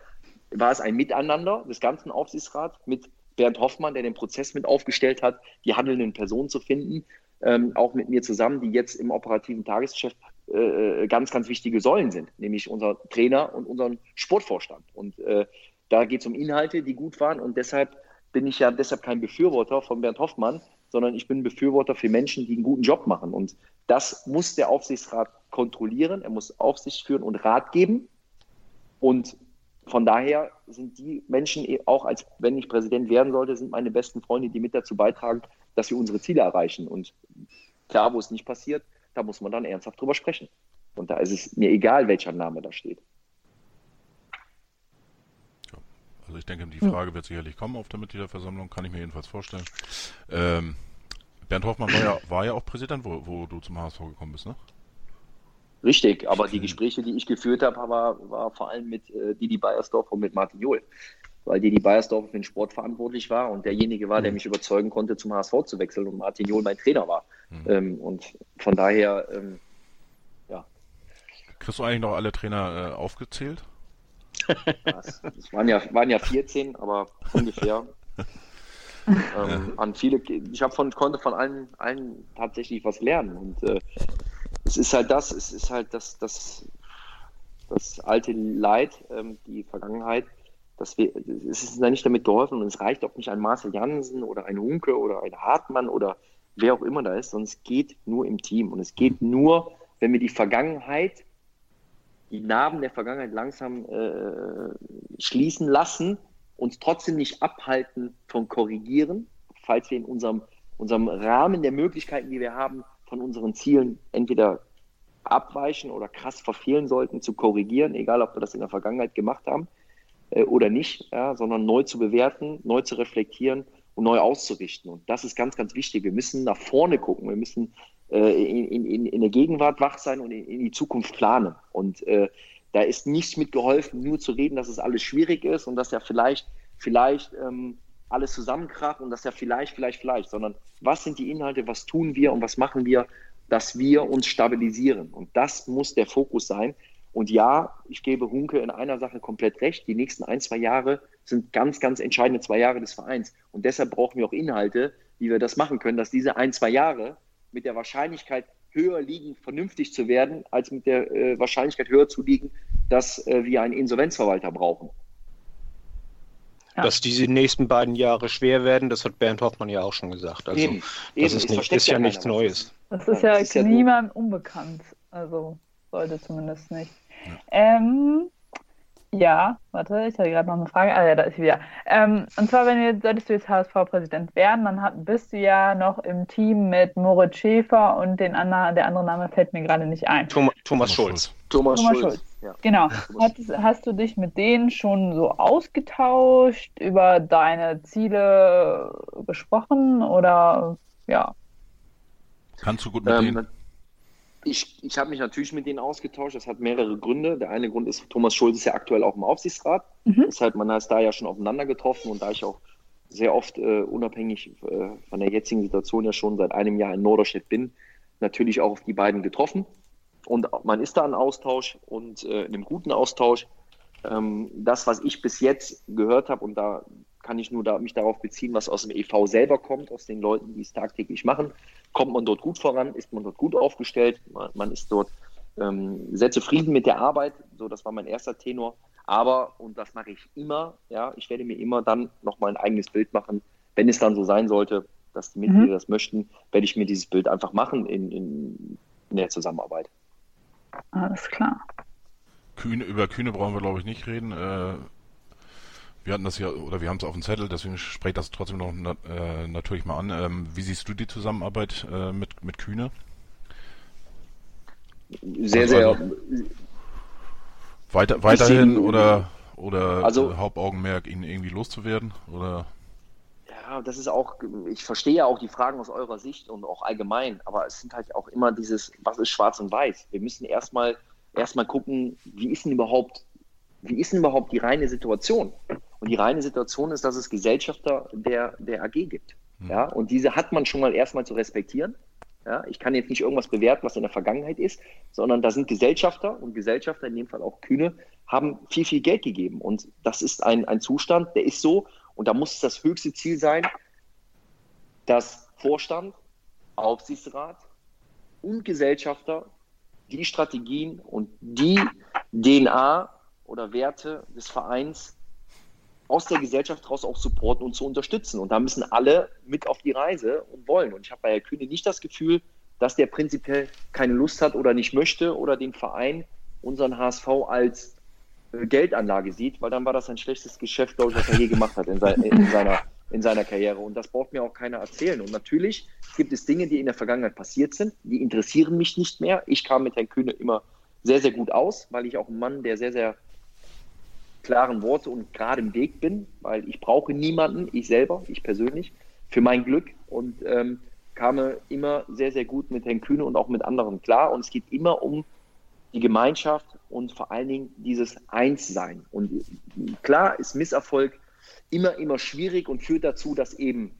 war es ein Miteinander des ganzen Aufsichtsrats mit Bernd Hoffmann, der den Prozess mit aufgestellt hat, die handelnden Personen zu finden, ähm, auch mit mir zusammen, die jetzt im operativen Tagesgeschäft äh, ganz, ganz wichtige Säulen sind, nämlich unser Trainer und unseren Sportvorstand. Und äh, da geht es um Inhalte, die gut waren und deshalb bin ich ja deshalb kein Befürworter von Bernd Hoffmann, sondern ich bin Befürworter für Menschen, die einen guten Job machen. Und das muss der Aufsichtsrat kontrollieren. Er muss Aufsicht führen und Rat geben. Und von daher sind die Menschen, eh auch als wenn ich Präsident werden sollte, sind meine besten Freunde, die mit dazu beitragen, dass wir unsere Ziele erreichen. Und klar, wo es nicht passiert, da muss man dann ernsthaft drüber sprechen. Und da ist es mir egal, welcher Name da steht. Also ich denke, die Frage wird sicherlich kommen auf der Mitgliederversammlung, kann ich mir jedenfalls vorstellen. Ähm, Bernd Hoffmann war ja, war ja auch Präsident, wo, wo du zum HSV gekommen bist, ne? Richtig, aber die Gespräche, die ich geführt habe, war, war vor allem mit äh, Didi Beiersdorf und mit Martin Johl. Weil Didi Beiersdorf für den Sport verantwortlich war und derjenige war, der mhm. mich überzeugen konnte, zum HSV zu wechseln und Martin Johl mein Trainer war. Mhm. Ähm, und von daher, ähm, ja. Kriegst du eigentlich noch alle Trainer äh, aufgezählt? Es waren ja, waren ja 14, aber ungefähr. ähm, an viele, ich habe von, konnte von allen, allen tatsächlich was lernen. Und äh, es ist halt das, es ist halt das, das, das alte Leid, ähm, die Vergangenheit, dass wir, es ist nicht damit geholfen und es reicht auch nicht ein Marcel Jansen oder ein Hunke oder ein Hartmann oder wer auch immer da ist, sondern es geht nur im Team und es geht nur, wenn wir die Vergangenheit die Narben der Vergangenheit langsam äh, schließen lassen, uns trotzdem nicht abhalten von Korrigieren, falls wir in unserem, unserem Rahmen der Möglichkeiten, die wir haben, von unseren Zielen entweder abweichen oder krass verfehlen sollten, zu korrigieren, egal ob wir das in der Vergangenheit gemacht haben äh, oder nicht, ja, sondern neu zu bewerten, neu zu reflektieren und neu auszurichten. Und das ist ganz, ganz wichtig. Wir müssen nach vorne gucken. Wir müssen äh, in, in, in der Gegenwart wach sein und in, in die Zukunft planen. Und äh, da ist nichts mit geholfen, nur zu reden, dass es alles schwierig ist und dass ja vielleicht, vielleicht ähm, alles zusammenkracht und dass ja vielleicht, vielleicht, vielleicht, sondern was sind die Inhalte, was tun wir und was machen wir, dass wir uns stabilisieren. Und das muss der Fokus sein. Und ja, ich gebe Hunke in einer Sache komplett recht. Die nächsten ein, zwei Jahre sind ganz, ganz entscheidende zwei Jahre des Vereins. Und deshalb brauchen wir auch Inhalte, wie wir das machen können, dass diese ein, zwei Jahre mit der Wahrscheinlichkeit höher liegen, vernünftig zu werden, als mit der äh, Wahrscheinlichkeit höher zu liegen, dass äh, wir einen Insolvenzverwalter brauchen. Ja. Dass diese nächsten beiden Jahre schwer werden, das hat Bernd Hoffmann ja auch schon gesagt. Also, eben, das eben. ist, nicht, ist ja, ja nichts Neues. Das ist ja, ja unbekannt. Also sollte zumindest nicht. Ja. Ähm, ja, warte, ich hatte gerade noch eine Frage. Ah ja, da ist sie wieder. Ähm, und zwar, wenn du, solltest du jetzt HSV-Präsident werden, dann hat, bist du ja noch im Team mit Moritz Schäfer und den anderen, der andere Name fällt mir gerade nicht ein. Thomas, Thomas Schulz. Thomas, Thomas Schulz. Schulz. Ja. Genau. Hast, hast, du dich mit denen schon so ausgetauscht, über deine Ziele gesprochen oder ja? Kannst du gut mit ähm, denen? Ich, ich habe mich natürlich mit denen ausgetauscht. Das hat mehrere Gründe. Der eine Grund ist, Thomas Schulz ist ja aktuell auch im Aufsichtsrat. Mhm. Deshalb, man ist da ja schon aufeinander getroffen und da ich auch sehr oft äh, unabhängig äh, von der jetzigen Situation ja schon seit einem Jahr in Norderstedt bin, natürlich auch auf die beiden getroffen. Und man ist da in Austausch und äh, in einem guten Austausch. Ähm, das, was ich bis jetzt gehört habe, und da kann ich nur da, mich darauf beziehen, was aus dem EV selber kommt, aus den Leuten, die es tagtäglich machen, kommt man dort gut voran, ist man dort gut aufgestellt, man, man ist dort ähm, sehr zufrieden mit der Arbeit, so das war mein erster Tenor. Aber, und das mache ich immer, ja, ich werde mir immer dann nochmal ein eigenes Bild machen, wenn es dann so sein sollte, dass die Mitglieder mhm. das möchten, werde ich mir dieses Bild einfach machen in, in, in der Zusammenarbeit. Alles klar. Kühne, über Kühne brauchen wir, glaube ich, nicht reden. Äh, wir hatten das ja, oder wir haben es auf dem Zettel, deswegen spreche ich das trotzdem noch na, äh, natürlich mal an. Ähm, wie siehst du die Zusammenarbeit äh, mit, mit Kühne? Sehr, also, sehr. Also, weiter, weiterhin oder, oder also, Hauptaugenmerk, ihn irgendwie loszuwerden? Oder? Ja, das ist auch, ich verstehe ja auch die Fragen aus eurer Sicht und auch allgemein, aber es sind halt auch immer dieses, was ist schwarz und weiß? Wir müssen erstmal erstmal gucken, wie ist denn überhaupt, wie ist denn überhaupt die reine Situation? Und die reine Situation ist, dass es Gesellschafter der, der AG gibt. Mhm. Ja, und diese hat man schon mal erstmal zu respektieren. Ja, ich kann jetzt nicht irgendwas bewerten, was in der Vergangenheit ist, sondern da sind Gesellschafter und Gesellschafter, in dem Fall auch Kühne, haben viel, viel Geld gegeben. Und das ist ein, ein Zustand, der ist so. Und da muss es das höchste Ziel sein, dass Vorstand, Aufsichtsrat und Gesellschafter die Strategien und die DNA oder Werte des Vereins aus der Gesellschaft heraus auch supporten und zu unterstützen. Und da müssen alle mit auf die Reise und wollen. Und ich habe bei Herr Kühne nicht das Gefühl, dass der prinzipiell keine Lust hat oder nicht möchte oder den Verein, unseren HSV als Geldanlage sieht, weil dann war das ein schlechtes Geschäft, glaube ich, was er je gemacht hat in, in, seiner, in seiner Karriere. Und das braucht mir auch keiner erzählen. Und natürlich gibt es Dinge, die in der Vergangenheit passiert sind, die interessieren mich nicht mehr. Ich kam mit Herrn Kühne immer sehr, sehr gut aus, weil ich auch ein Mann der sehr, sehr klaren Worte und gerade im Weg bin, weil ich brauche niemanden, ich selber, ich persönlich, für mein Glück und ähm, kam immer sehr, sehr gut mit Herrn Kühne und auch mit anderen klar. Und es geht immer um die Gemeinschaft und vor allen Dingen dieses Einssein. Und klar ist Misserfolg immer, immer schwierig und führt dazu, dass eben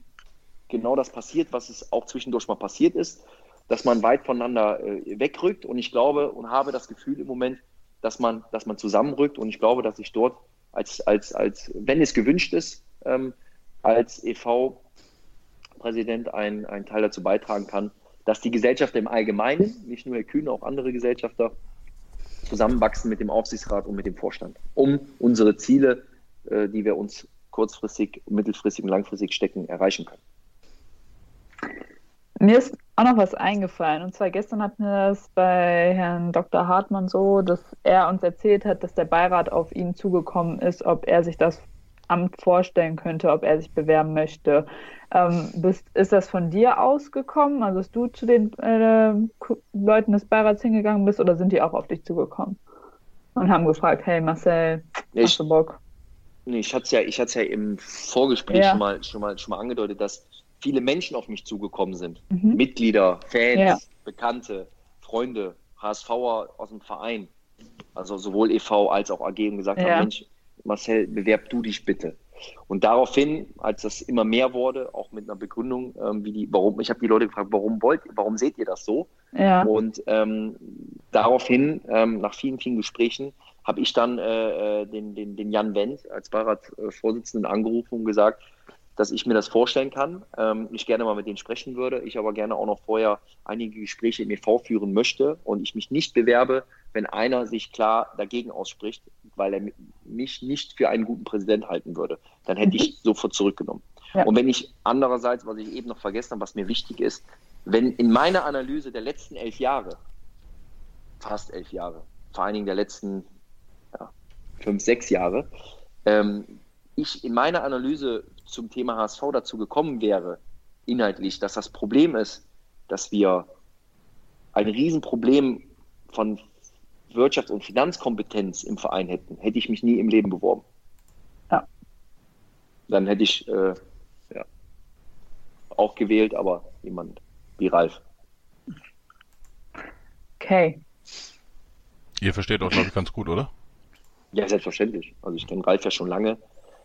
genau das passiert, was es auch zwischendurch mal passiert ist, dass man weit voneinander äh, wegrückt. Und ich glaube und habe das Gefühl im Moment, dass man, dass man zusammenrückt. Und ich glaube, dass ich dort als, als, als wenn es gewünscht ist, ähm, als EV-Präsident einen, Teil dazu beitragen kann, dass die Gesellschaft im Allgemeinen, nicht nur Herr Kühne, auch andere Gesellschafter, zusammenwachsen mit dem Aufsichtsrat und mit dem Vorstand, um unsere Ziele, äh, die wir uns kurzfristig, mittelfristig und langfristig stecken, erreichen können. Mir ist auch noch was eingefallen. Und zwar gestern hatten wir das bei Herrn Dr. Hartmann so, dass er uns erzählt hat, dass der Beirat auf ihn zugekommen ist, ob er sich das Amt vorstellen könnte, ob er sich bewerben möchte. Ähm, bist, ist das von dir ausgekommen? Also, dass du zu den äh, Leuten des Beirats hingegangen bist oder sind die auch auf dich zugekommen und haben gefragt, hey Marcel, hast du Bock? Nee, ich hatte es ja, ja im Vorgespräch ja. Schon, mal, schon, mal, schon mal angedeutet, dass viele Menschen auf mich zugekommen sind. Mhm. Mitglieder, Fans, ja. Bekannte, Freunde, HSVer aus dem Verein. Also sowohl e.V. als auch AG und gesagt ja. haben, Mensch, Marcel, bewerb du dich bitte. Und daraufhin, als das immer mehr wurde, auch mit einer Begründung, ähm, wie die, warum, ich habe die Leute gefragt, warum wollt, warum seht ihr das so? Ja. Und ähm, daraufhin, ähm, nach vielen, vielen Gesprächen, habe ich dann äh, äh, den, den, den Jan Wendt als Beiratvorsitzenden angerufen und gesagt, dass ich mir das vorstellen kann. Ähm, ich gerne mal mit denen sprechen würde. Ich aber gerne auch noch vorher einige Gespräche im EV führen möchte und ich mich nicht bewerbe, wenn einer sich klar dagegen ausspricht, weil er mich nicht für einen guten Präsident halten würde. Dann hätte ich mhm. sofort zurückgenommen. Ja. Und wenn ich andererseits, was ich eben noch vergessen habe, was mir wichtig ist, wenn in meiner Analyse der letzten elf Jahre, fast elf Jahre, vor allen Dingen der letzten ja, fünf, sechs Jahre, ähm, ich in meiner Analyse zum Thema HSV dazu gekommen wäre, inhaltlich, dass das Problem ist, dass wir ein Riesenproblem von Wirtschafts- und Finanzkompetenz im Verein hätten, hätte ich mich nie im Leben beworben. Ja. Dann hätte ich äh, ja, auch gewählt, aber jemand wie Ralf. Okay. Ihr versteht auch, glaube ich, ganz gut, oder? Ja, selbstverständlich. Also ich kenne Ralf ja schon lange.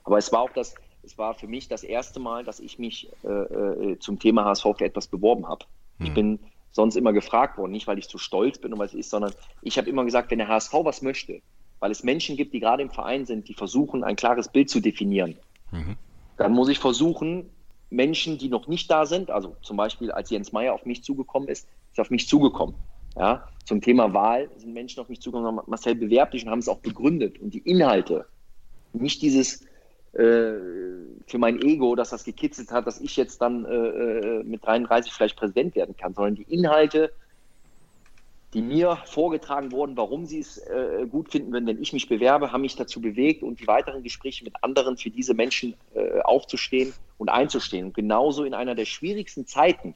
Aber es war auch das, es war für mich das erste Mal, dass ich mich äh, äh zum Thema HSV für etwas beworben habe. Hm. Ich bin sonst immer gefragt worden, nicht weil ich zu stolz bin und was ist, sondern ich habe immer gesagt, wenn der HSV was möchte, weil es Menschen gibt, die gerade im Verein sind, die versuchen, ein klares Bild zu definieren, mhm. dann muss ich versuchen, Menschen, die noch nicht da sind, also zum Beispiel als Jens Meyer auf mich zugekommen ist, ist auf mich zugekommen. Ja, zum Thema Wahl sind Menschen auf mich zugekommen, Marcel bewerbt dich und haben es auch begründet und die Inhalte, nicht dieses für mein Ego, dass das gekitzelt hat, dass ich jetzt dann äh, äh mit 33 vielleicht Präsident werden kann, sondern die Inhalte die mir vorgetragen wurden, warum sie es äh, gut finden, wenn, wenn ich mich bewerbe, haben mich dazu bewegt und die weiteren Gespräche mit anderen für diese Menschen äh, aufzustehen und einzustehen. Und genauso in einer der schwierigsten Zeiten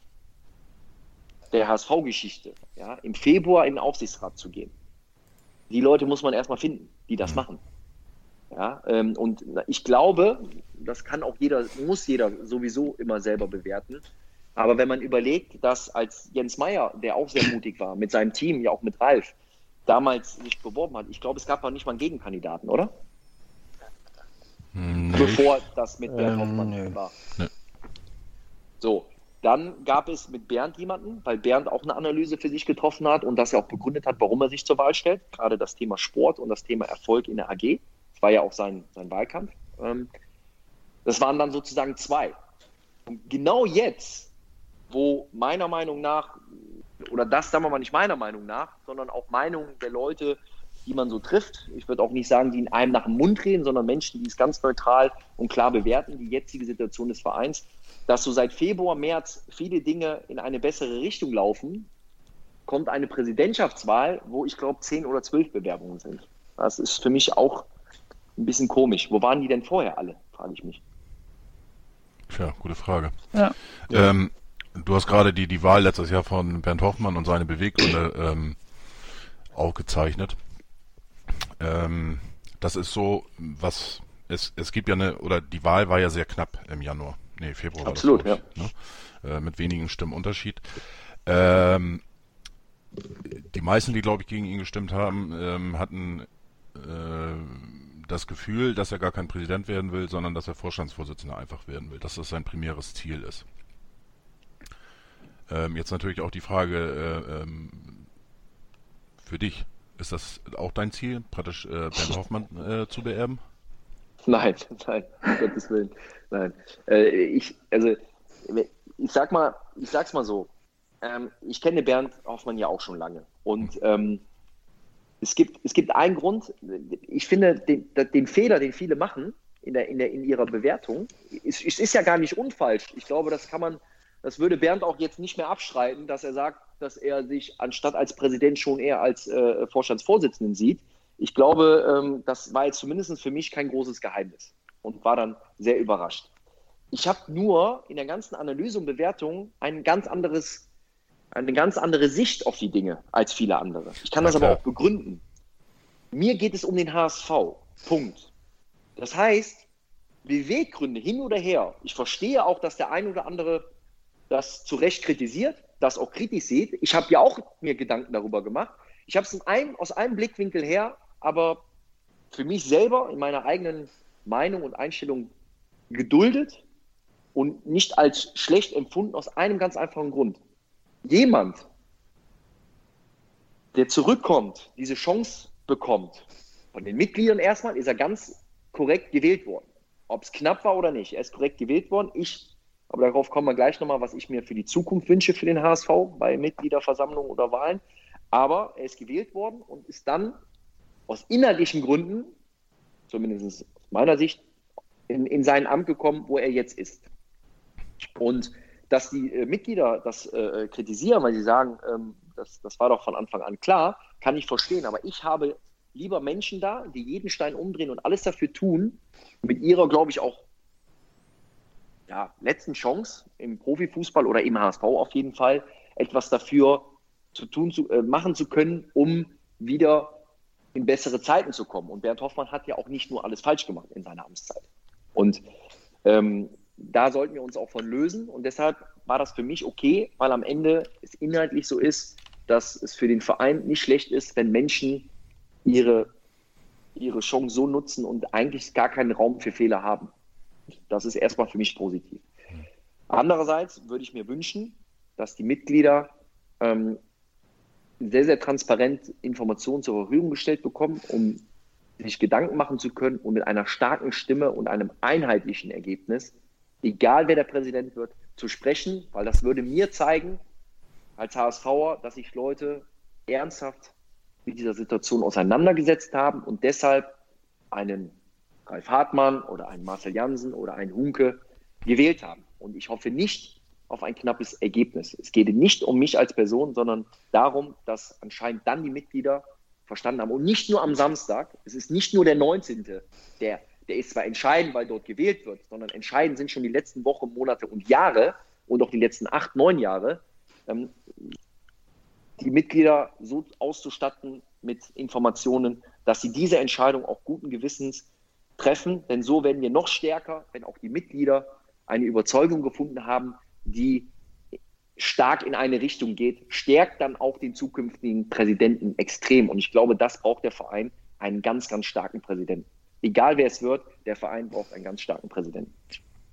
der HSV-Geschichte, ja, im Februar in den Aufsichtsrat zu gehen. Die Leute muss man erstmal finden, die das machen. Ja, ähm, und ich glaube, das kann auch jeder, muss jeder sowieso immer selber bewerten. Aber wenn man überlegt, dass als Jens Meyer, der auch sehr mutig war, mit seinem Team, ja auch mit Ralf, damals sich beworben hat, ich glaube, es gab noch nicht mal einen Gegenkandidaten, oder? Hm, Nee. Bevor das mit Bernd Ähm, Hoffmann nee. war. Nee. So, dann gab es mit Bernd jemanden, weil Bernd auch eine Analyse für sich getroffen hat und das ja auch begründet hat, warum er sich zur Wahl stellt. Gerade das Thema Sport und das Thema Erfolg in der AG. War ja auch sein, sein Wahlkampf. Ähm, das waren dann sozusagen zwei. Und genau jetzt, wo meiner Meinung nach, oder das sagen wir mal nicht meiner Meinung nach, sondern auch Meinung der Leute, die man so trifft, ich würde auch nicht sagen, die in einem nach dem Mund reden, sondern Menschen, die es ganz neutral und klar bewerten, die jetzige Situation des Vereins, dass so seit Februar, März viele Dinge in eine bessere Richtung laufen, kommt eine Präsidentschaftswahl, wo ich glaube zehn oder zwölf Bewerbungen sind. Das ist für mich auch ein bisschen komisch. Wo waren die denn vorher alle, frage ich mich. Tja, gute Frage. Ja. Ähm, du hast gerade die, die Wahl letztes Jahr von Bernd Hoffmann und seine Beweggründe ähm, aufgezeichnet. Ähm, das ist so, was es, es gibt ja eine, oder die Wahl war ja sehr knapp im Januar. Nee, Februar Absolut, war das, ich, ne? äh, Mit wenigen Stimmen Unterschied. Ähm, die meisten, die, glaube ich, gegen ihn gestimmt haben, ähm, hatten äh, das Gefühl, dass er gar kein Präsident werden will, sondern dass er Vorstandsvorsitzender einfach werden will, dass das sein primäres Ziel ist. Ähm, jetzt natürlich auch die Frage äh, ähm, für dich. Ist das auch dein Ziel, praktisch äh, Bernd Hoffmann äh, zu beerben? Nein, nein, um Gottes Willen. Nein. Äh, ich, also, ich sag mal, ich sag's mal so. Ähm, ich kenne Bernd Hoffmann ja auch schon lange. Und ähm, es, gibt, es gibt einen Grund, ich finde, den, den Fehler, den viele machen in, der, in, der, in ihrer Bewertung, ist, ist, ist ja gar nicht unfalsch. Ich glaube, das kann man, das würde Bernd auch jetzt nicht mehr abstreiten, dass er sagt, dass er sich anstatt als Präsident schon eher als äh, Vorstandsvorsitzenden sieht. Ich glaube, ähm, das war jetzt zumindest für mich kein großes Geheimnis und war dann sehr überrascht. Ich habe nur in der ganzen Analyse und Bewertung ein ganz anderes, eine ganz andere Sicht auf die Dinge als viele andere. Ich kann das aber klar. auch begründen. Mir geht es um den HSV. Punkt. Das heißt, Beweggründe hin oder her. Ich verstehe auch, dass der ein oder andere das zu Recht kritisiert, das auch kritisch sieht. Ich habe ja auch mir Gedanken darüber gemacht. Ich habe es in einem, aus einem Blickwinkel her, aber für mich selber in meiner eigenen Meinung und Einstellung geduldet und nicht als schlecht empfunden aus einem ganz einfachen Grund. Jemand, der zurückkommt, diese Chance bekommt, von den Mitgliedern erstmal, ist er ganz korrekt gewählt worden. Ob es knapp war oder nicht, er ist korrekt gewählt worden. Ich, aber darauf kommen wir gleich nochmal, was ich mir für die Zukunft wünsche für den HSV bei Mitgliederversammlungen oder Wahlen. Aber er ist gewählt worden und ist dann aus inhaltlichen Gründen, zumindest aus meiner Sicht, in, in sein Amt gekommen, wo er jetzt ist. Und dass die äh, Mitglieder das äh, kritisieren, weil sie sagen, ähm, das, das war doch von Anfang an klar, kann ich verstehen. Aber ich habe lieber Menschen da, die jeden Stein umdrehen und alles dafür tun, mit ihrer, glaube ich, auch ja, letzten Chance im Profifußball oder im HSV auf jeden Fall, etwas dafür zu tun, zu, äh, machen zu können, um wieder in bessere Zeiten zu kommen. Und Bernd Hoffmann hat ja auch nicht nur alles falsch gemacht in seiner Amtszeit. Und ähm, da sollten wir uns auch von lösen. Und deshalb war das für mich okay, weil am Ende es inhaltlich so ist, dass es für den Verein nicht schlecht ist, wenn Menschen ihre, ihre Chance so nutzen und eigentlich gar keinen Raum für Fehler haben. Das ist erstmal für mich positiv. Andererseits würde ich mir wünschen, dass die Mitglieder ähm, sehr, sehr transparent Informationen zur Verfügung gestellt bekommen, um sich Gedanken machen zu können und mit einer starken Stimme und einem einheitlichen Ergebnis, egal wer der Präsident wird, zu sprechen, weil das würde mir zeigen, als HSVer, dass sich Leute ernsthaft mit dieser Situation auseinandergesetzt haben und deshalb einen Ralf Hartmann oder einen Marcel Jansen oder einen Hunke gewählt haben. Und ich hoffe nicht, auf ein knappes Ergebnis. Es geht nicht um mich als Person, sondern darum, dass anscheinend dann die Mitglieder verstanden haben. Und nicht nur am Samstag, es ist nicht nur der 19., der, der ist zwar entscheidend, weil dort gewählt wird, sondern entscheidend sind schon die letzten Wochen, Monate und Jahre und auch die letzten acht, neun Jahre, ähm, die Mitglieder so auszustatten mit Informationen, dass sie diese Entscheidung auch guten Gewissens treffen. Denn so werden wir noch stärker, wenn auch die Mitglieder eine Überzeugung gefunden haben, die stark in eine Richtung geht, stärkt dann auch den zukünftigen Präsidenten extrem. Und ich glaube, das braucht der Verein, einen ganz, ganz starken Präsidenten. Egal wer es wird, der Verein braucht einen ganz starken Präsidenten.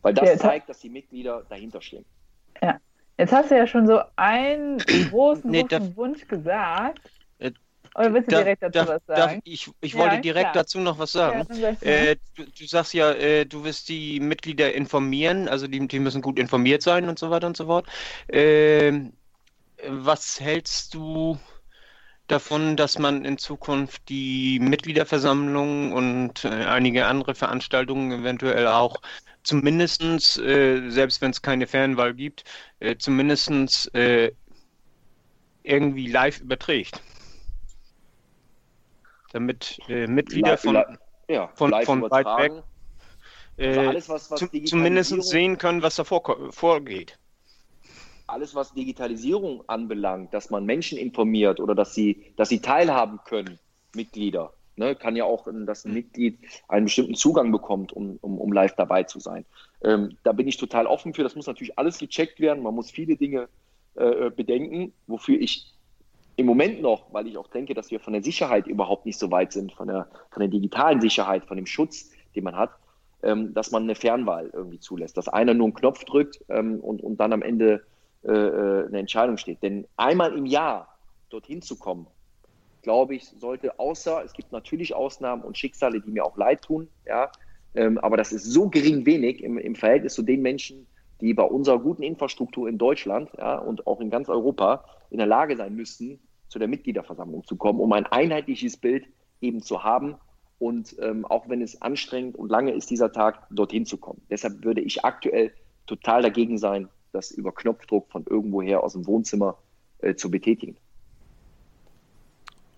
Weil das ja, zeigt, dass die Mitglieder dahinter stehen. Ja. Jetzt hast du ja schon so einen großen, nee, großen Wunsch gesagt. Oder willst du darf, direkt dazu darf, was sagen? ich ich ja, wollte direkt klar. dazu noch was sagen. Ja, äh, du, du, sagst ja, äh, du wirst die Mitglieder informieren, also die, die, müssen gut informiert sein und so weiter und so fort. Äh, was hältst du davon, dass man in Zukunft die Mitgliederversammlung und äh, einige andere Veranstaltungen eventuell auch zumindestens, äh, selbst wenn es keine Fernwahl gibt, äh, zumindestens äh, irgendwie live überträgt? damit äh, Mitglieder von, ja, von, von weit weg äh, also alles, was, was zu, zumindest sehen können, was da vor, vorgeht. Alles, was Digitalisierung anbelangt, dass man Menschen informiert oder dass sie, dass sie teilhaben können, Mitglieder. Ne, kann ja auch, dass ein Mitglied einen bestimmten Zugang bekommt, um, um, um live dabei zu sein. Ähm, da bin ich total offen für. Das muss natürlich alles gecheckt werden. Man muss viele Dinge äh, bedenken, wofür ich im Moment noch, weil ich auch denke, dass wir von der Sicherheit überhaupt nicht so weit sind, von der, von der digitalen Sicherheit, von dem Schutz, den man hat, ähm, dass man eine Fernwahl irgendwie zulässt, dass einer nur einen Knopf drückt ähm, und, und dann am Ende äh, äh eine Entscheidung steht. Denn einmal im Jahr dorthin zu kommen, glaube ich, sollte außer, es gibt natürlich Ausnahmen und Schicksale, die mir auch leid tun, ja, ähm, aber das ist so gering wenig im, im Verhältnis zu den Menschen, die bei unserer guten Infrastruktur in Deutschland ja, und auch in ganz Europa in der Lage sein müssten, zu der Mitgliederversammlung zu kommen, um ein einheitliches Bild eben zu haben und ähm, auch wenn es anstrengend und lange ist, dieser Tag dorthin zu kommen. Deshalb würde ich aktuell total dagegen sein, das über Knopfdruck von irgendwoher aus dem Wohnzimmer äh, zu betätigen.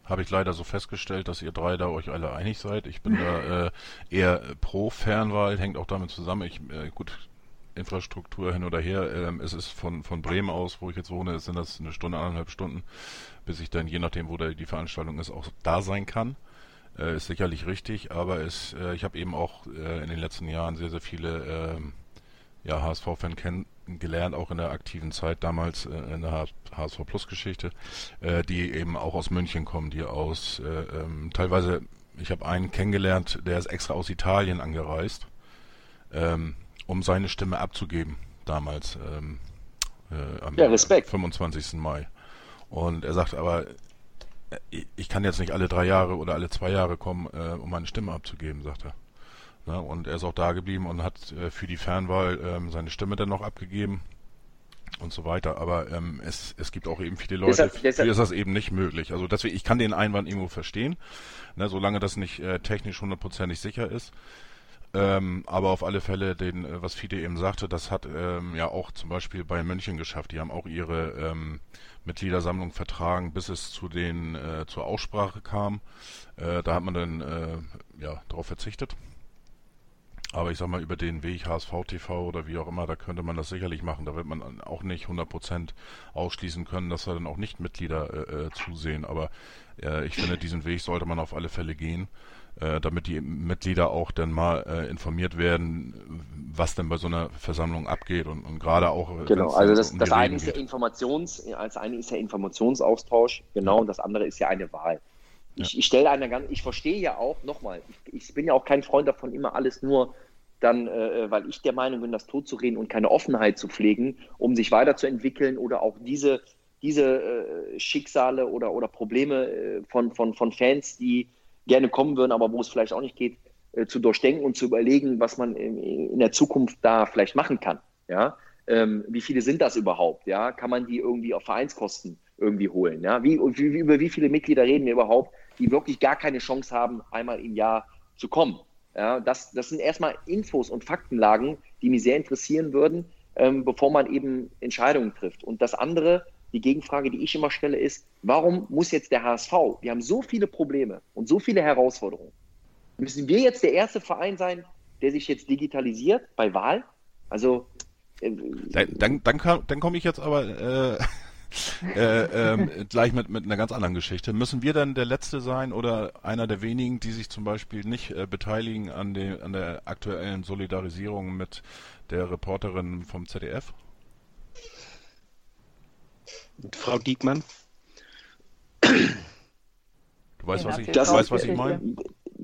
Habe ich leider so festgestellt, dass ihr drei da euch alle einig seid. Ich bin da äh, eher pro Fernwahl, hängt auch damit zusammen. Ich, äh, gut, Infrastruktur hin oder her. Ähm, es ist von, von Bremen aus, wo ich jetzt wohne, sind das eine Stunde, anderthalb Stunden, bis ich dann, je nachdem, wo da die Veranstaltung ist, auch da sein kann. Äh, ist sicherlich richtig, aber es, äh, ich habe eben auch äh, in den letzten Jahren sehr, sehr viele ähm, ja, HSV-Fan kennengelernt, auch in der aktiven Zeit damals äh, in der HSV Plus Geschichte, äh, die eben auch aus München kommen, die aus äh, ähm, teilweise, ich habe einen kennengelernt, der ist extra aus Italien angereist. Ähm, um seine Stimme abzugeben, damals ähm, äh, am ja, Respekt. 25. Mai. Und er sagt aber, ich kann jetzt nicht alle drei Jahre oder alle zwei Jahre kommen, um meine Stimme abzugeben, sagt er. Na, und er ist auch da geblieben und hat äh, für die Fernwahl ähm, seine Stimme dann noch abgegeben und so weiter. Aber ähm, es, es gibt auch eben viele Leute, deshalb, deshalb, für ist das eben nicht möglich. Also deswegen, ich kann den Einwand irgendwo verstehen, ne, solange das nicht äh, technisch hundertprozentig sicher ist. Ähm, aber auf alle Fälle, den, äh, was Fide eben sagte, das hat ähm, ja auch zum Beispiel bei München geschafft. Die haben auch ihre ähm, Mitgliedersammlung vertragen, bis es zu den äh, zur Aussprache kam. Äh, da hat man dann äh, ja darauf verzichtet. Aber ich sag mal, über den Weg HSV TV oder wie auch immer, da könnte man das sicherlich machen. Da wird man auch nicht 100% ausschließen können, dass da dann auch nicht Mitglieder äh, äh, zusehen. Aber äh, ich finde, diesen Weg sollte man auf alle Fälle gehen äh, damit die Mitglieder auch dann mal äh, informiert werden, was denn bei so einer Versammlung abgeht und, und gerade auch. Äh, genau, also das, um das eine ist ja Informations, als eine ist ja Informationsaustausch, genau, ja. und das andere ist ja eine Wahl. Ich, ja. ich stelle eine ganz, ich verstehe ja auch, nochmal, ich, ich, bin ja auch kein Freund davon, immer alles nur dann, äh, weil ich der Meinung bin, das tot zu reden und keine Offenheit zu pflegen, um sich weiterzuentwickeln oder auch diese, diese äh, Schicksale oder, oder Probleme äh, von, von, von Fans, die gerne kommen würden, aber wo es vielleicht auch nicht geht, äh, zu durchdenken und zu überlegen, was man in, in der Zukunft da vielleicht machen kann. Ja, ähm, wie viele sind das überhaupt? Ja, kann man die irgendwie auf Vereinskosten irgendwie holen? Ja, wie, wie, über wie viele Mitglieder reden wir überhaupt, die wirklich gar keine Chance haben, einmal im Jahr zu kommen? Ja, das, das sind erstmal Infos und Faktenlagen, die mich sehr interessieren würden, ähm, bevor man eben Entscheidungen trifft. Und das andere, die Gegenfrage, die ich immer stelle, ist, warum muss jetzt der HSV, wir haben so viele Probleme und so viele Herausforderungen, müssen wir jetzt der erste Verein sein, der sich jetzt digitalisiert bei Wahl? Also äh, dann, dann, dann, dann komme ich jetzt aber äh, äh, äh, gleich mit, mit einer ganz anderen Geschichte. Müssen wir dann der Letzte sein oder einer der wenigen, die sich zum Beispiel nicht äh, beteiligen an, den, an der aktuellen Solidarisierung mit der Reporterin vom ZDF? Frau Diekmann? Du weißt, was ich, das weißt, was ich meine?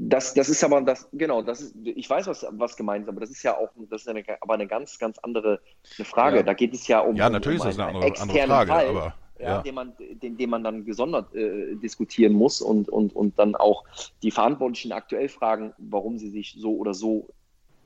Das, das ist aber das, genau, das ist, ich weiß, was, was gemeint ist, aber das ist ja auch, das ist eine, aber eine ganz, ganz andere eine Frage. Ja. Da geht es ja um. Ja, natürlich um ist das eine andere, andere Frage, Fall, aber. Ja. ja. Den, man, den, den man dann gesondert äh, diskutieren muss und, und, und dann auch die Verantwortlichen aktuell fragen, warum sie sich so oder so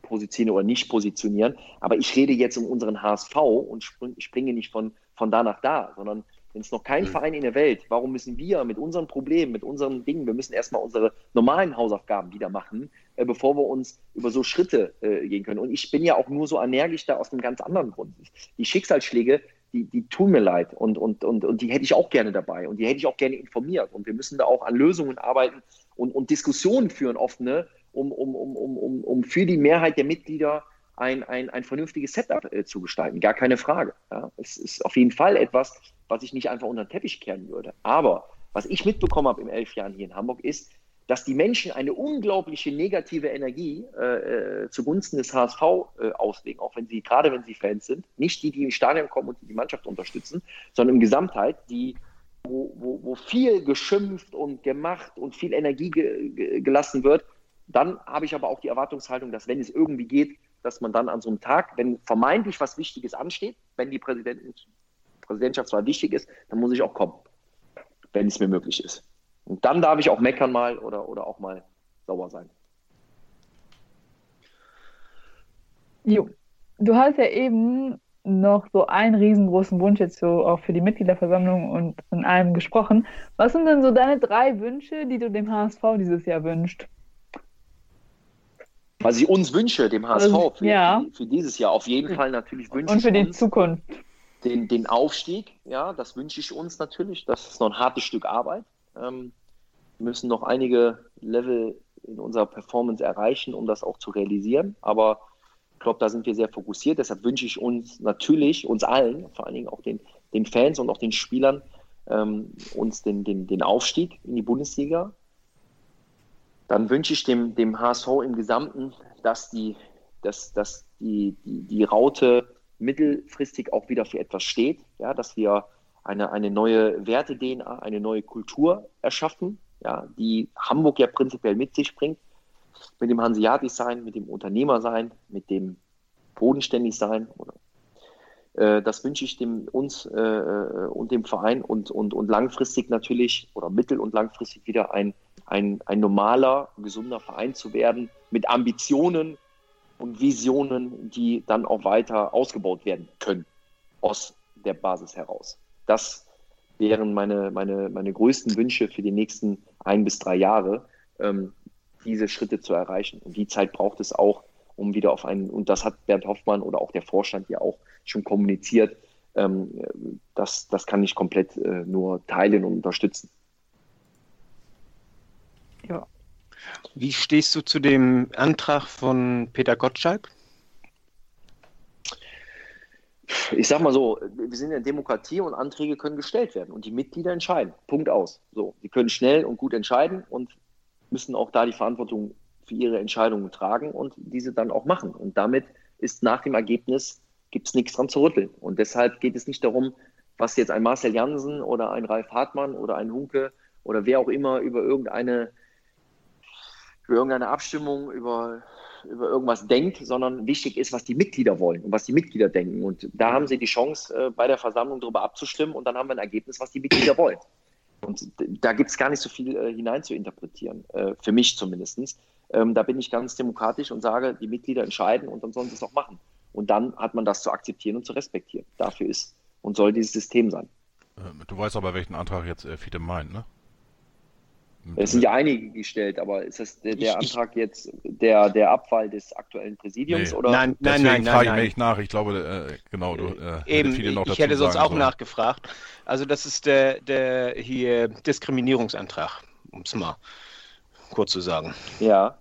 positionieren oder nicht positionieren. Aber ich rede jetzt um unseren HSV und springe nicht von, von da nach da, sondern wenn es noch kein mhm. Verein in der Welt, warum müssen wir mit unseren Problemen, mit unseren Dingen, wir müssen erstmal unsere normalen Hausaufgaben wieder machen, äh, bevor wir uns über so Schritte äh, gehen können. Und ich bin ja auch nur so energisch da aus einem ganz anderen Grund. Die Schicksalsschläge, die, die tun mir leid und, und, und, und die hätte ich auch gerne dabei und die hätte ich auch gerne informiert. Und wir müssen da auch an Lösungen arbeiten und, und Diskussionen führen, offene, um, um, um, um, um, um für die Mehrheit der Mitglieder ein, ein, ein vernünftiges Setup äh, zu gestalten. Gar keine Frage. Ja. Es ist auf jeden Fall etwas, was ich nicht einfach unter den Teppich kehren würde. Aber was ich mitbekommen habe in elf Jahren hier in Hamburg ist, dass die Menschen eine unglaubliche negative Energie äh, äh zugunsten des HSV äh, auslegen, auch wenn sie, gerade wenn sie Fans sind, nicht die, die ins Stadion kommen und die, die Mannschaft unterstützen, sondern im Gesamtheit, die, wo, wo, wo viel geschimpft und gemacht und viel Energie ge, ge, gelassen wird, dann habe ich aber auch die Erwartungshaltung, dass wenn es irgendwie geht, dass man dann an so einem Tag, wenn vermeintlich was Wichtiges ansteht, wenn die Präsidentschaftswahl wichtig ist, dann muss ich auch kommen, wenn es mir möglich ist. Und dann darf ich auch meckern mal oder, oder auch mal sauer sein. Jo, du hast ja eben noch so einen riesengroßen Wunsch jetzt so auch für die Mitgliederversammlung und in allem gesprochen. Was sind denn so deine drei Wünsche, die du dem HSV dieses Jahr wünschst? Was ich uns wünsche, dem HSV, also, für, ja. für, dieses Jahr auf jeden Fall natürlich wünsche Und für die Zukunft. Den, den Aufstieg, ja, das wünsche ich uns natürlich. Das ist noch ein hartes Stück Arbeit. Ähm, wir müssen noch einige Level in unserer Performance erreichen, um das auch zu realisieren. Aber ich glaube, da sind wir sehr fokussiert. Deshalb wünsche ich uns natürlich, uns allen, vor allen Dingen auch den, den Fans und auch den Spielern, ähm, uns den, den, den Aufstieg in die Bundesliga dann wünsche ich dem, dem HSV im Gesamten, dass die, dass, dass die, die, die Raute mittelfristig auch wieder für etwas steht, ja, dass wir eine, eine neue Werte-DNA, eine neue Kultur erschaffen, ja, die Hamburg ja prinzipiell mit sich bringt, mit dem Hanseatic-Sein, mit dem Unternehmer-Sein, mit dem Bodenständig-Sein. Äh, das wünsche ich dem, uns äh, äh, und dem Verein und, und, und langfristig natürlich oder mittel- und langfristig wieder ein ein, ein normaler, gesunder Verein zu werden mit Ambitionen und Visionen, die dann auch weiter ausgebaut werden können aus der Basis heraus. Das wären meine, meine, meine größten Wünsche für die nächsten ein bis drei Jahre, ähm, diese Schritte zu erreichen. Und die Zeit braucht es auch, um wieder auf einen, und das hat Bernd Hoffmann oder auch der Vorstand ja auch schon kommuniziert, ähm, das, das kann ich komplett äh, nur teilen und unterstützen. Ja. Wie stehst du zu dem Antrag von Peter Gottschalk? Ich sag mal so, wir sind in der Demokratie und Anträge können gestellt werden und die Mitglieder entscheiden. Punkt aus. So, sie können schnell und gut entscheiden und müssen auch da die Verantwortung für ihre Entscheidungen tragen und diese dann auch machen. Und damit ist nach dem Ergebnis gibt es nichts dran zu rütteln. Und deshalb geht es nicht darum, was jetzt ein Marcel Jansen oder ein Ralf Hartmann oder ein Hunke oder wer auch immer über irgendeine über irgendeine Abstimmung, über, über irgendwas denkt, sondern wichtig ist, was die Mitglieder wollen und was die Mitglieder denken. Und da haben sie die Chance, äh, bei der Versammlung darüber abzustimmen und dann haben wir ein Ergebnis, was die Mitglieder wollen. Und da gibt es gar nicht so viel äh, hinein zu interpretieren, äh, für mich zumindest. Ähm, da bin ich ganz demokratisch und sage, die Mitglieder entscheiden und dann sollen sie es auch machen. Und dann hat man das zu akzeptieren und zu respektieren. Dafür ist und soll dieses System sein. Ähm, du weißt aber, welchen Antrag jetzt äh, Fiete meint, ne? Es sind ja einige gestellt, aber ist das der, der Ich- ich- Antrag jetzt der, der Abfall des aktuellen Präsidiums Nee. oder? Nein, nein, Deswegen nein, frage nein, ich nein. mich nach. Ich glaube, äh, genau, du äh, Eben, viele noch ich dazu hätte sonst auch sollen. nachgefragt. Also das ist der, der hier Diskriminierungsantrag, um es mal kurz zu sagen. Ja.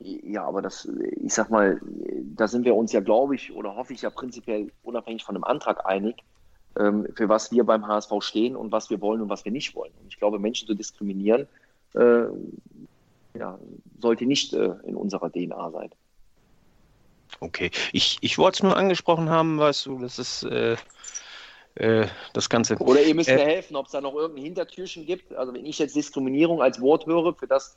Ja, aber das, ich sag mal, da sind wir uns ja, glaube ich, oder hoffe ich ja prinzipiell unabhängig von dem Antrag einig, für was wir beim HSV stehen und was wir wollen und was wir nicht wollen. Und ich glaube, Menschen zu diskriminieren, äh, ja, sollte nicht äh, in unserer DNA sein. Okay, ich, ich wollte es nur angesprochen haben, weißt du, das ist äh, äh, das Ganze. Oder ihr müsst Äh, mir helfen, ob es da noch irgendein Hintertürchen gibt. Also wenn ich jetzt Diskriminierung als Wort höre, für das,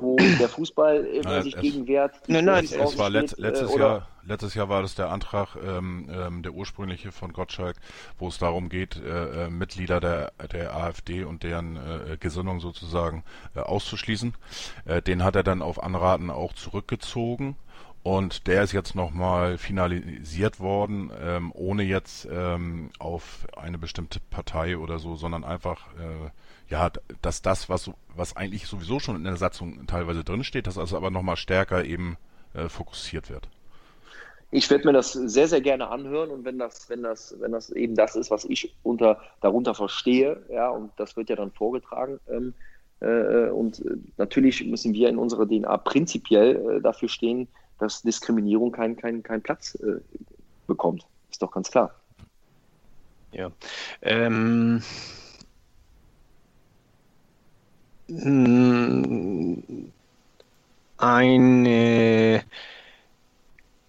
wo der Fußball immer Nein, sich es- gegen wehrt. Nein, nein, Es, es war let, steht, letztes, äh, oder- Jahr, letztes Jahr war das der Antrag, ähm, ähm, der ursprüngliche von Gottschalk, wo es darum geht, äh, äh, Mitglieder der, der AfD und deren äh, Gesinnung sozusagen äh, auszuschließen. Äh, den hat er dann auf Anraten auch zurückgezogen. Und der ist jetzt nochmal finalisiert worden, ähm, ohne jetzt ähm, auf eine bestimmte Partei oder so, sondern einfach, äh, ja, dass das, was, was eigentlich sowieso schon in der Satzung teilweise drinsteht, dass das aber nochmal stärker eben äh, fokussiert wird. Ich werde mir das sehr, sehr gerne anhören und wenn das, wenn das, wenn das eben das ist, was ich unter, darunter verstehe, ja, und das wird ja dann vorgetragen, ähm, äh, und natürlich müssen wir in unserer DNA prinzipiell äh, dafür stehen, dass Diskriminierung keinen kein, kein Platz äh, bekommt. Ist doch ganz klar. Ja. Ähm, eine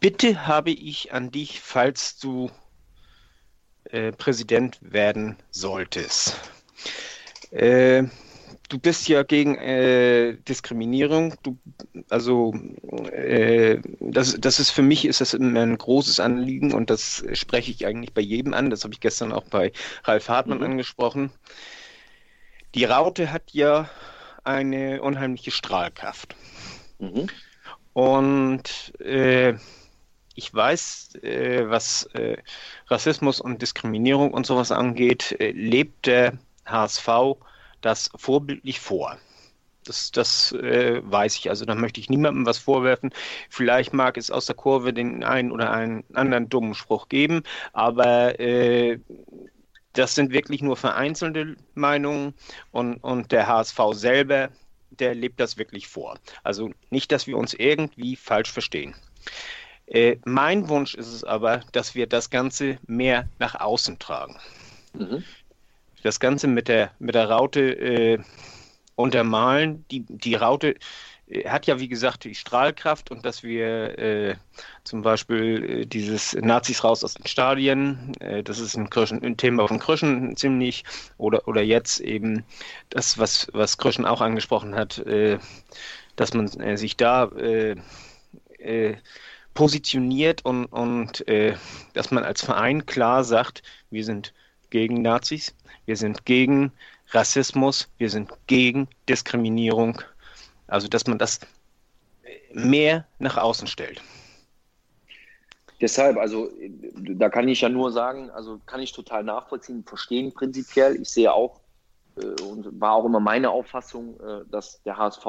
Bitte habe ich an dich, falls du äh, Präsident werden solltest. Äh, du bist ja gegen äh, Diskriminierung. Du, also äh, das, das ist für mich ist das immer ein großes Anliegen und das spreche ich eigentlich bei jedem an. Das habe ich gestern auch bei Ralf Hartmann Mhm. angesprochen. Die Raute hat ja eine unheimliche Strahlkraft. Mhm. Und äh, ich weiß, äh, was äh, Rassismus und Diskriminierung und sowas angeht, äh, lebt der HSV das vorbildlich vor. Das, das äh, weiß ich. Also da möchte ich niemandem was vorwerfen. Vielleicht mag es aus der Kurve den einen oder einen anderen dummen Spruch geben, aber äh, das sind wirklich nur vereinzelte Meinungen und, und der HSV selber, der lebt das wirklich vor. Also nicht, dass wir uns irgendwie falsch verstehen. Äh, mein Wunsch ist es aber, dass wir das Ganze mehr nach außen tragen. Mhm. Das Ganze mit der, mit der Raute äh, untermalen. Die, die Raute hat ja, wie gesagt, die Strahlkraft und dass wir äh, zum Beispiel äh, dieses Nazis raus aus den Stadien, äh, das ist ein, Kröschen, ein Thema von Kröschen ziemlich, oder, oder jetzt eben das, was, was Kröschen auch angesprochen hat, äh, dass man äh, sich da äh, positioniert und, und dass man als Verein klar sagt, wir sind gegen Nazis, wir sind gegen Rassismus, wir sind gegen Diskriminierung. Also dass man das mehr nach außen stellt. Deshalb, also da kann ich ja nur sagen, also kann ich total nachvollziehen, verstehen prinzipiell. Ich sehe auch äh, und war auch immer meine Auffassung, äh, dass der HSV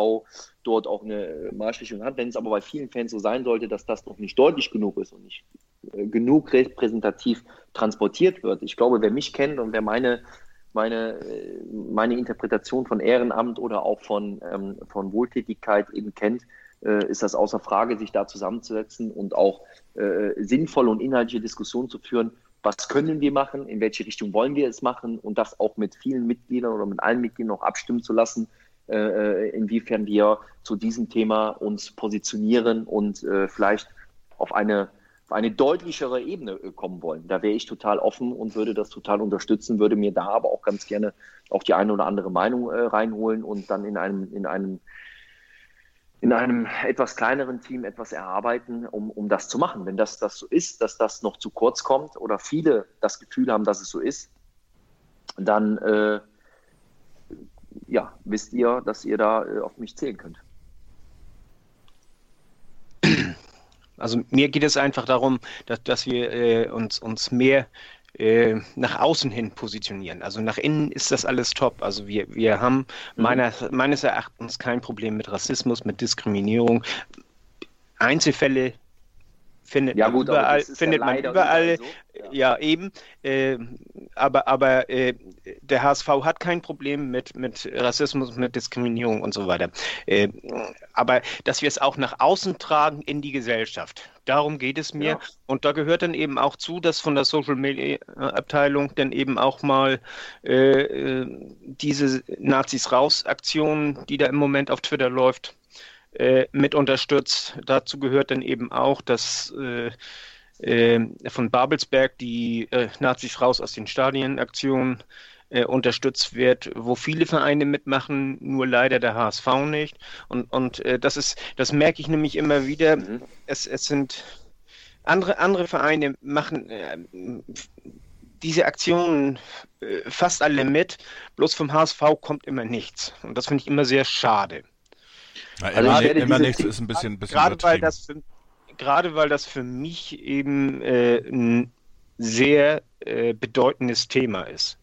dort auch eine Marschrichtung hat. Wenn es aber bei vielen Fans so sein sollte, dass das noch nicht deutlich genug ist und nicht äh, genug repräsentativ transportiert wird. Ich glaube, wer mich kennt und wer meine meine, äh, meine Interpretation von Ehrenamt oder auch von, ähm, von Wohltätigkeit eben kennt, äh, ist das außer Frage, sich da zusammenzusetzen und auch äh, sinnvolle und inhaltliche Diskussionen zu führen. Was können wir machen? In welche Richtung wollen wir es machen? Und das auch mit vielen Mitgliedern oder mit allen Mitgliedern auch abstimmen zu lassen, äh, inwiefern wir zu diesem Thema uns positionieren und äh, vielleicht auf eine auf eine deutlichere Ebene äh, kommen wollen. Da wäre ich total offen und würde das total unterstützen, würde mir da aber auch ganz gerne auch die eine oder andere Meinung äh, reinholen und dann in einem, in einem in einem etwas kleineren Team etwas erarbeiten, um, um das zu machen. Wenn das, das so ist, dass das noch zu kurz kommt oder viele das Gefühl haben, dass es so ist, dann äh, ja, wisst ihr, dass ihr da äh, auf mich zählen könnt. Also mir geht es einfach darum, dass, dass wir äh, uns, uns mehr äh, nach außen hin positionieren. Also nach innen ist das alles top. Also wir, wir haben mhm. meiner, meines Erachtens kein Problem mit Rassismus, mit Diskriminierung. Einzelfälle findet ja, man gut, überall, findet ja man überall, so. ja. ja. eben. Äh, aber aber äh, der HSV hat kein Problem mit, mit Rassismus, mit Diskriminierung und so weiter. Äh, aber dass wir es auch nach außen tragen in die Gesellschaft, darum geht es mir. Und da gehört dann eben auch zu, dass von der Social Media Abteilung dann eben auch mal äh, äh, diese Nazis raus Aktion, die da im Moment auf Twitter läuft, äh, mit unterstützt. Dazu gehört dann eben auch, dass äh, äh, von Babelsberg die äh, Nazis raus aus den Stadien-Aktion unterstützt wird, wo viele Vereine mitmachen, nur leider der HSV nicht. Und, und das ist, das merke ich nämlich immer wieder. Mhm. Es, es sind andere, andere Vereine machen äh, diese Aktionen äh, fast alle mit, bloß vom HSV kommt immer nichts. Und das finde ich immer sehr schade. Na, also immer, immer nichts ist ein bisschen, bisschen gerade weil das für, Gerade weil das für mich eben äh, ein sehr äh, bedeutendes Thema ist.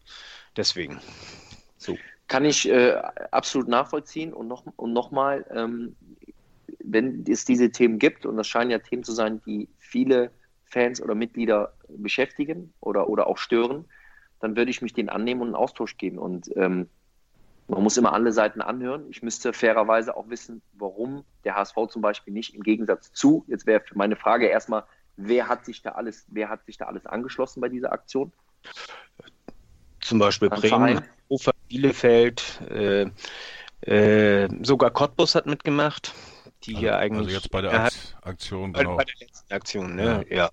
Deswegen. So. Kann ich äh, absolut nachvollziehen und noch und nochmal, ähm, wenn es diese Themen gibt, und das scheinen ja Themen zu sein, die viele Fans oder Mitglieder beschäftigen oder, oder auch stören, dann würde ich mich denen annehmen und einen Austausch gehen. Und ähm, man muss immer alle Seiten anhören. Ich müsste fairerweise auch wissen, warum der HSV zum Beispiel nicht im Gegensatz zu, jetzt wäre meine Frage erstmal, wer hat sich da alles, wer hat sich da alles angeschlossen bei dieser Aktion? Zum Beispiel Bremen, Ufer, Bielefeld, äh, äh, sogar Cottbus hat mitgemacht. Die also, ja eigentlich. Also jetzt bei der Aktion, genau. Bei der letzten Aktion, ne? ja. ja.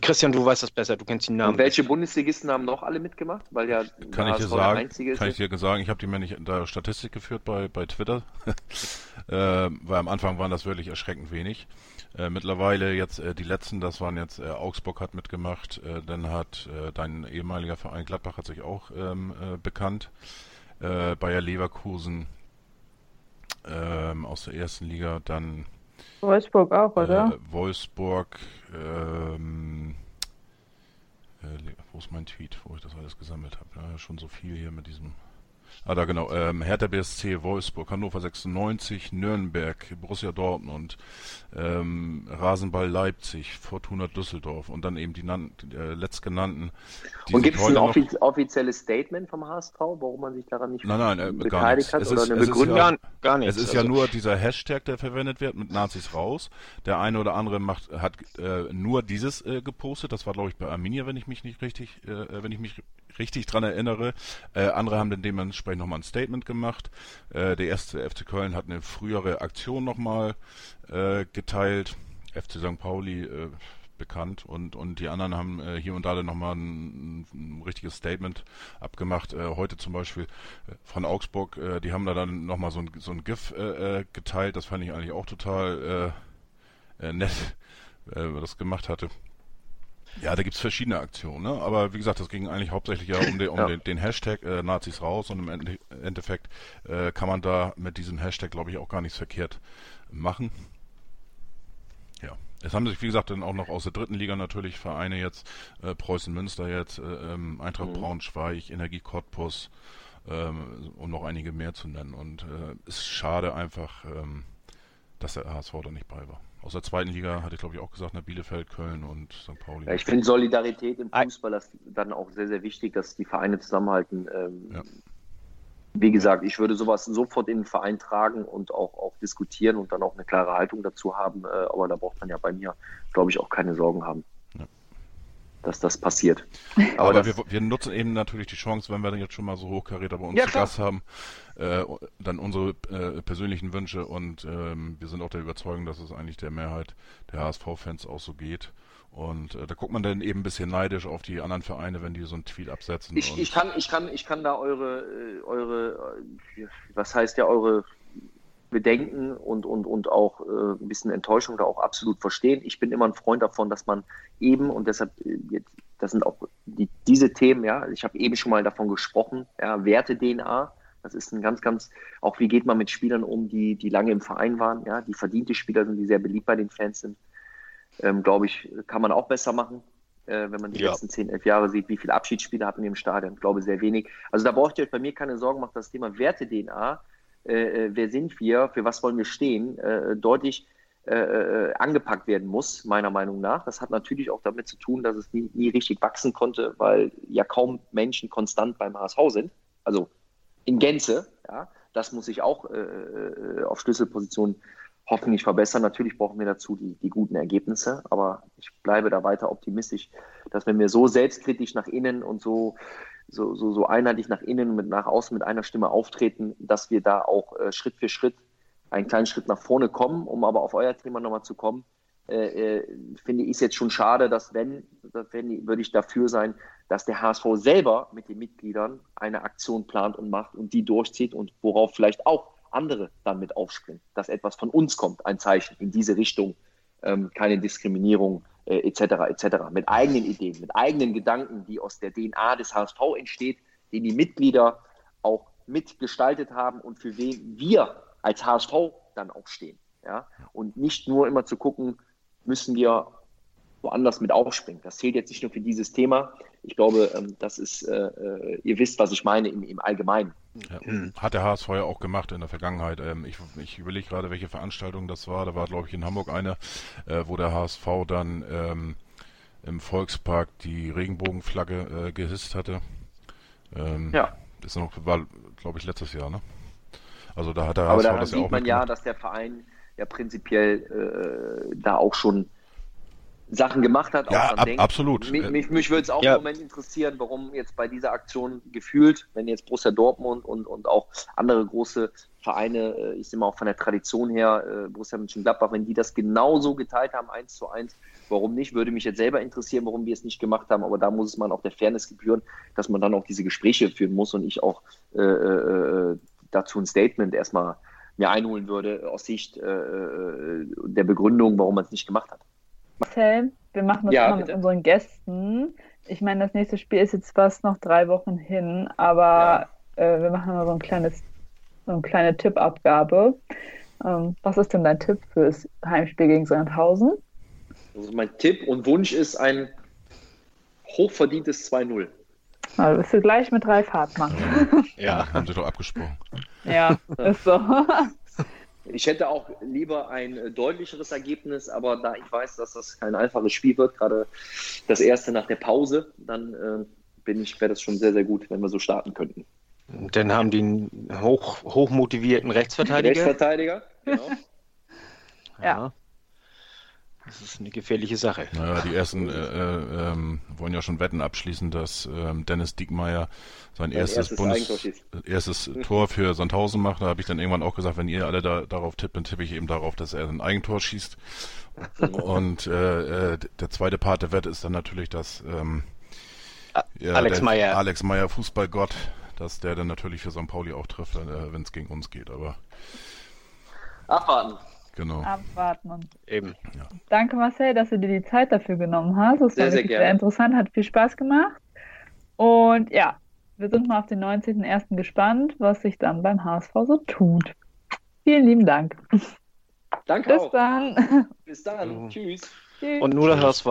Christian, du weißt das besser, du kennst die Namen. Und welche Bundesligisten haben noch alle mitgemacht? Weil ja kann ich dir sagen, kann ich dir sagen, ich habe die mir nicht in der Statistik geführt bei, bei Twitter, äh, weil am Anfang waren das wirklich erschreckend wenig. Äh, mittlerweile jetzt äh, die letzten, das waren jetzt äh, Augsburg hat mitgemacht, äh, dann hat äh, dein ehemaliger Verein Gladbach hat sich auch ähm, äh, bekannt, äh, Bayer Leverkusen ähm, aus der ersten Liga, dann Wolfsburg auch, oder? Äh, Wolfsburg, ähm, äh, wo ist mein Tweet, wo ich das alles gesammelt habe? Ja, schon so viel hier mit diesem Ah, da genau. Ähm, Hertha BSC, Wolfsburg, Hannover 96, Nürnberg, Borussia Dortmund, ähm, Rasenball Leipzig, Fortuna Düsseldorf und dann eben die, die äh, letztgenannten. Und gibt es ein offi offizielles Statement vom HSV, warum man sich daran nicht nein, nein, äh, beteiligt hat? Es oder ist, eine Begründung? Ja, gar nichts. Es ist also. ja nur dieser Hashtag, der verwendet wird, mit Nazis raus. Der eine oder andere macht, hat äh, nur dieses äh, gepostet. Das war, glaube ich, bei Arminia, wenn ich mich nicht richtig, äh, wenn ich mich richtig dran erinnere. Äh, andere haben dann dementsprechend nochmal ein Statement gemacht. Äh, der erste FC Köln hat eine frühere Aktion nochmal äh, geteilt. FC St. Pauli äh, bekannt und, und die anderen haben äh, hier und da dann nochmal ein, ein richtiges Statement abgemacht. Äh, heute zum Beispiel äh, von Augsburg, äh, die haben da dann nochmal so ein, so ein GIF äh, äh, geteilt. Das fand ich eigentlich auch total nett, äh, das gemacht hatte. Ja, da gibt's verschiedene Aktionen, ne? aber wie gesagt, das ging eigentlich hauptsächlich ja um, den, um ja. den, den, Hashtag äh, Nazis raus und im Endeffekt äh, kann man da mit diesem Hashtag, glaube ich, auch gar nichts verkehrt machen. Ja, es haben sich, wie gesagt, dann auch noch aus der dritten Liga natürlich Vereine jetzt, äh, Preußen Münster jetzt, äh, ähm, Eintracht mhm. Braunschweig, Energie Cottbus, ähm, um noch einige mehr zu nennen. Und äh, ist schade einfach, ähm, dass der HSV da nicht bei war. Aus der zweiten Liga hatte ich glaube ich auch gesagt, ne, Bielefeld, Köln und St. Pauli. Ja, ich finde Solidarität im Fußball dann auch sehr, sehr wichtig, dass die Vereine zusammenhalten. Ähm, ja. Wie gesagt, ich würde sowas sofort in den Verein tragen und auch, auch diskutieren und dann auch eine klare Haltung dazu haben. Äh, aber da braucht man ja bei mir, glaube ich, auch keine Sorgen haben dass das passiert. Aber, Aber wir, wir, nutzen eben natürlich die Chance, wenn wir dann jetzt schon mal so Hochkaräter bei uns ja, zu Gast haben, äh, dann unsere äh, persönlichen Wünsche und ähm, wir sind auch der Überzeugung, dass es eigentlich der Mehrheit der HSV-Fans auch so geht. Und äh, da guckt man dann eben ein bisschen neidisch auf die anderen Vereine, wenn die so einen Tweet absetzen. Ich, ich kann, ich kann, ich kann da eure, äh, eure, äh, was heißt ja eure Bedenken und, und, und auch äh, ein bisschen Enttäuschung da auch absolut verstehen. Ich bin immer ein Freund davon, dass man eben, und deshalb, äh, das sind auch die, diese Themen, ja, ich habe eben schon mal davon gesprochen, ja, Werte-DNA, das ist ein ganz, ganz, auch wie geht man mit Spielern um, die, die lange im Verein waren, ja, die verdiente Spieler sind, die sehr beliebt bei den Fans sind, ähm, glaube ich, kann man auch besser machen. äh, wenn man die Ja. letzten 10, 11 Jahre sieht, wie viele Abschiedsspiele hatten wir im Stadion. Ich glaube, sehr wenig. Also da braucht ihr euch bei mir keine Sorgen machen, das Thema Werte-DNA, äh, äh, wer sind wir, für was wollen wir stehen, äh, deutlich äh, äh, angepackt werden muss, meiner Meinung nach. Das hat natürlich auch damit zu tun, dass es nie, nie richtig wachsen konnte, weil ja kaum Menschen konstant beim HSV sind. Also in Gänze, ja. Das muss sich auch äh, auf Schlüsselpositionen hoffentlich verbessern. Natürlich brauchen wir dazu die, die guten Ergebnisse, aber ich bleibe da weiter optimistisch, dass wenn wir so selbstkritisch nach innen und so, so, so, so einheitlich nach innen und nach außen mit einer Stimme auftreten, dass wir da auch äh, Schritt für Schritt einen kleinen Schritt nach vorne kommen, um aber auf euer Thema nochmal zu kommen. Äh, äh, finde ich es jetzt schon schade, dass wenn, wenn, würde ich dafür sein, dass der HSV selber mit den Mitgliedern eine Aktion plant und macht und die durchzieht und worauf vielleicht auch andere dann mit aufspringen, dass etwas von uns kommt, ein Zeichen in diese Richtung, ähm, keine Diskriminierung äh, etc. etc. Mit eigenen Ideen, mit eigenen Gedanken, die aus der DNA des HSV entsteht, den die Mitglieder auch mitgestaltet haben und für wen wir als HSV dann auch stehen. Ja? Und nicht nur immer zu gucken, müssen wir woanders mit aufspringen. Das zählt jetzt nicht nur für dieses Thema. Ich glaube, ähm, das ist, äh, äh, ihr wisst, was ich meine im, im Allgemeinen. Ja. Hm. Hat der HSV ja auch gemacht in der Vergangenheit. Ähm, ich ich überlege gerade, welche Veranstaltung das war. Da war, glaube ich, in Hamburg eine, äh, wo der HSV dann ähm, im Volkspark die Regenbogenflagge äh, gehisst hatte. Ähm, Ja. Das ist noch, war, glaube ich, letztes Jahr, ne? Also da hat der Aber HSV das ja auch sieht man ja, dass der Verein ja prinzipiell äh, da auch schon Sachen gemacht hat. Ja, ab- denkt. absolut. Mich, mich, mich würde es auch Ja. im Moment interessieren, warum jetzt bei dieser Aktion gefühlt, wenn jetzt Borussia Dortmund und, und auch andere große Vereine, äh, ich sehe mal auch von der Tradition her, äh, Borussia Mönchengladbach, wenn die das genauso geteilt haben, eins zu eins, warum nicht? Würde mich jetzt selber interessieren, warum wir es nicht gemacht haben, aber da muss es man auch der Fairness gebühren, dass man dann auch diese Gespräche führen muss und ich auch äh, äh, dazu ein Statement erstmal mir einholen würde aus Sicht äh, äh, der Begründung, warum man es nicht gemacht hat. Marcel, wir machen das Ja, immer mit bitte. unseren Gästen. Ich meine, das nächste Spiel ist jetzt fast noch drei Wochen hin, aber äh, wir machen immer so ein kleines, so eine kleine Tippabgabe. Ähm, was ist denn dein Tipp fürs Heimspiel gegen Sandhausen? Also mein Tipp und Wunsch ist ein hochverdientes 2-0. Also bist du gleich mit Ralf Hartmann. Ja. Haben sie doch abgesprochen. Ja, ist so. Ich hätte auch lieber ein äh, deutlicheres Ergebnis, aber da ich weiß, dass das kein einfaches Spiel wird, gerade das erste nach der Pause, dann äh, bin ich, wäre das schon sehr, sehr gut, wenn wir so starten könnten. Und dann haben die einen hoch, hochmotivierten Rechtsverteidiger. Rechtsverteidiger, genau. Ja. Das ist eine gefährliche Sache. Naja, die ersten äh, äh, ähm, wollen ja schon Wetten abschließen, dass ähm, Dennis Diekmeyer sein, Sein erstes, erstes Bundes erstes Tor für Sandhausen macht. Da habe ich dann irgendwann auch gesagt, wenn ihr alle da, darauf tippt, dann tippe ich eben darauf, dass er ein Eigentor schießt. Und äh, äh, der zweite Part der Wette ist dann natürlich, dass ähm, ja, Alex Meyer. Alex Meyer, Fußballgott, dass der dann natürlich für St. Pauli auch trifft, äh, wenn es gegen uns geht. Aber Abwarten. Genau. Abwarten. Und Eben. danke, Marcel, dass du dir die Zeit dafür genommen hast. Das Sehr, war sehr wirklich gerne. sehr interessant, hat viel Spaß gemacht. Und ja, wir sind mal auf den 19.01. gespannt, was sich dann beim HSV so tut. Vielen lieben Dank. Danke Bis auch. dann. Bis dann. Mhm. Tschüss. Tschüss. Und nur der HSV.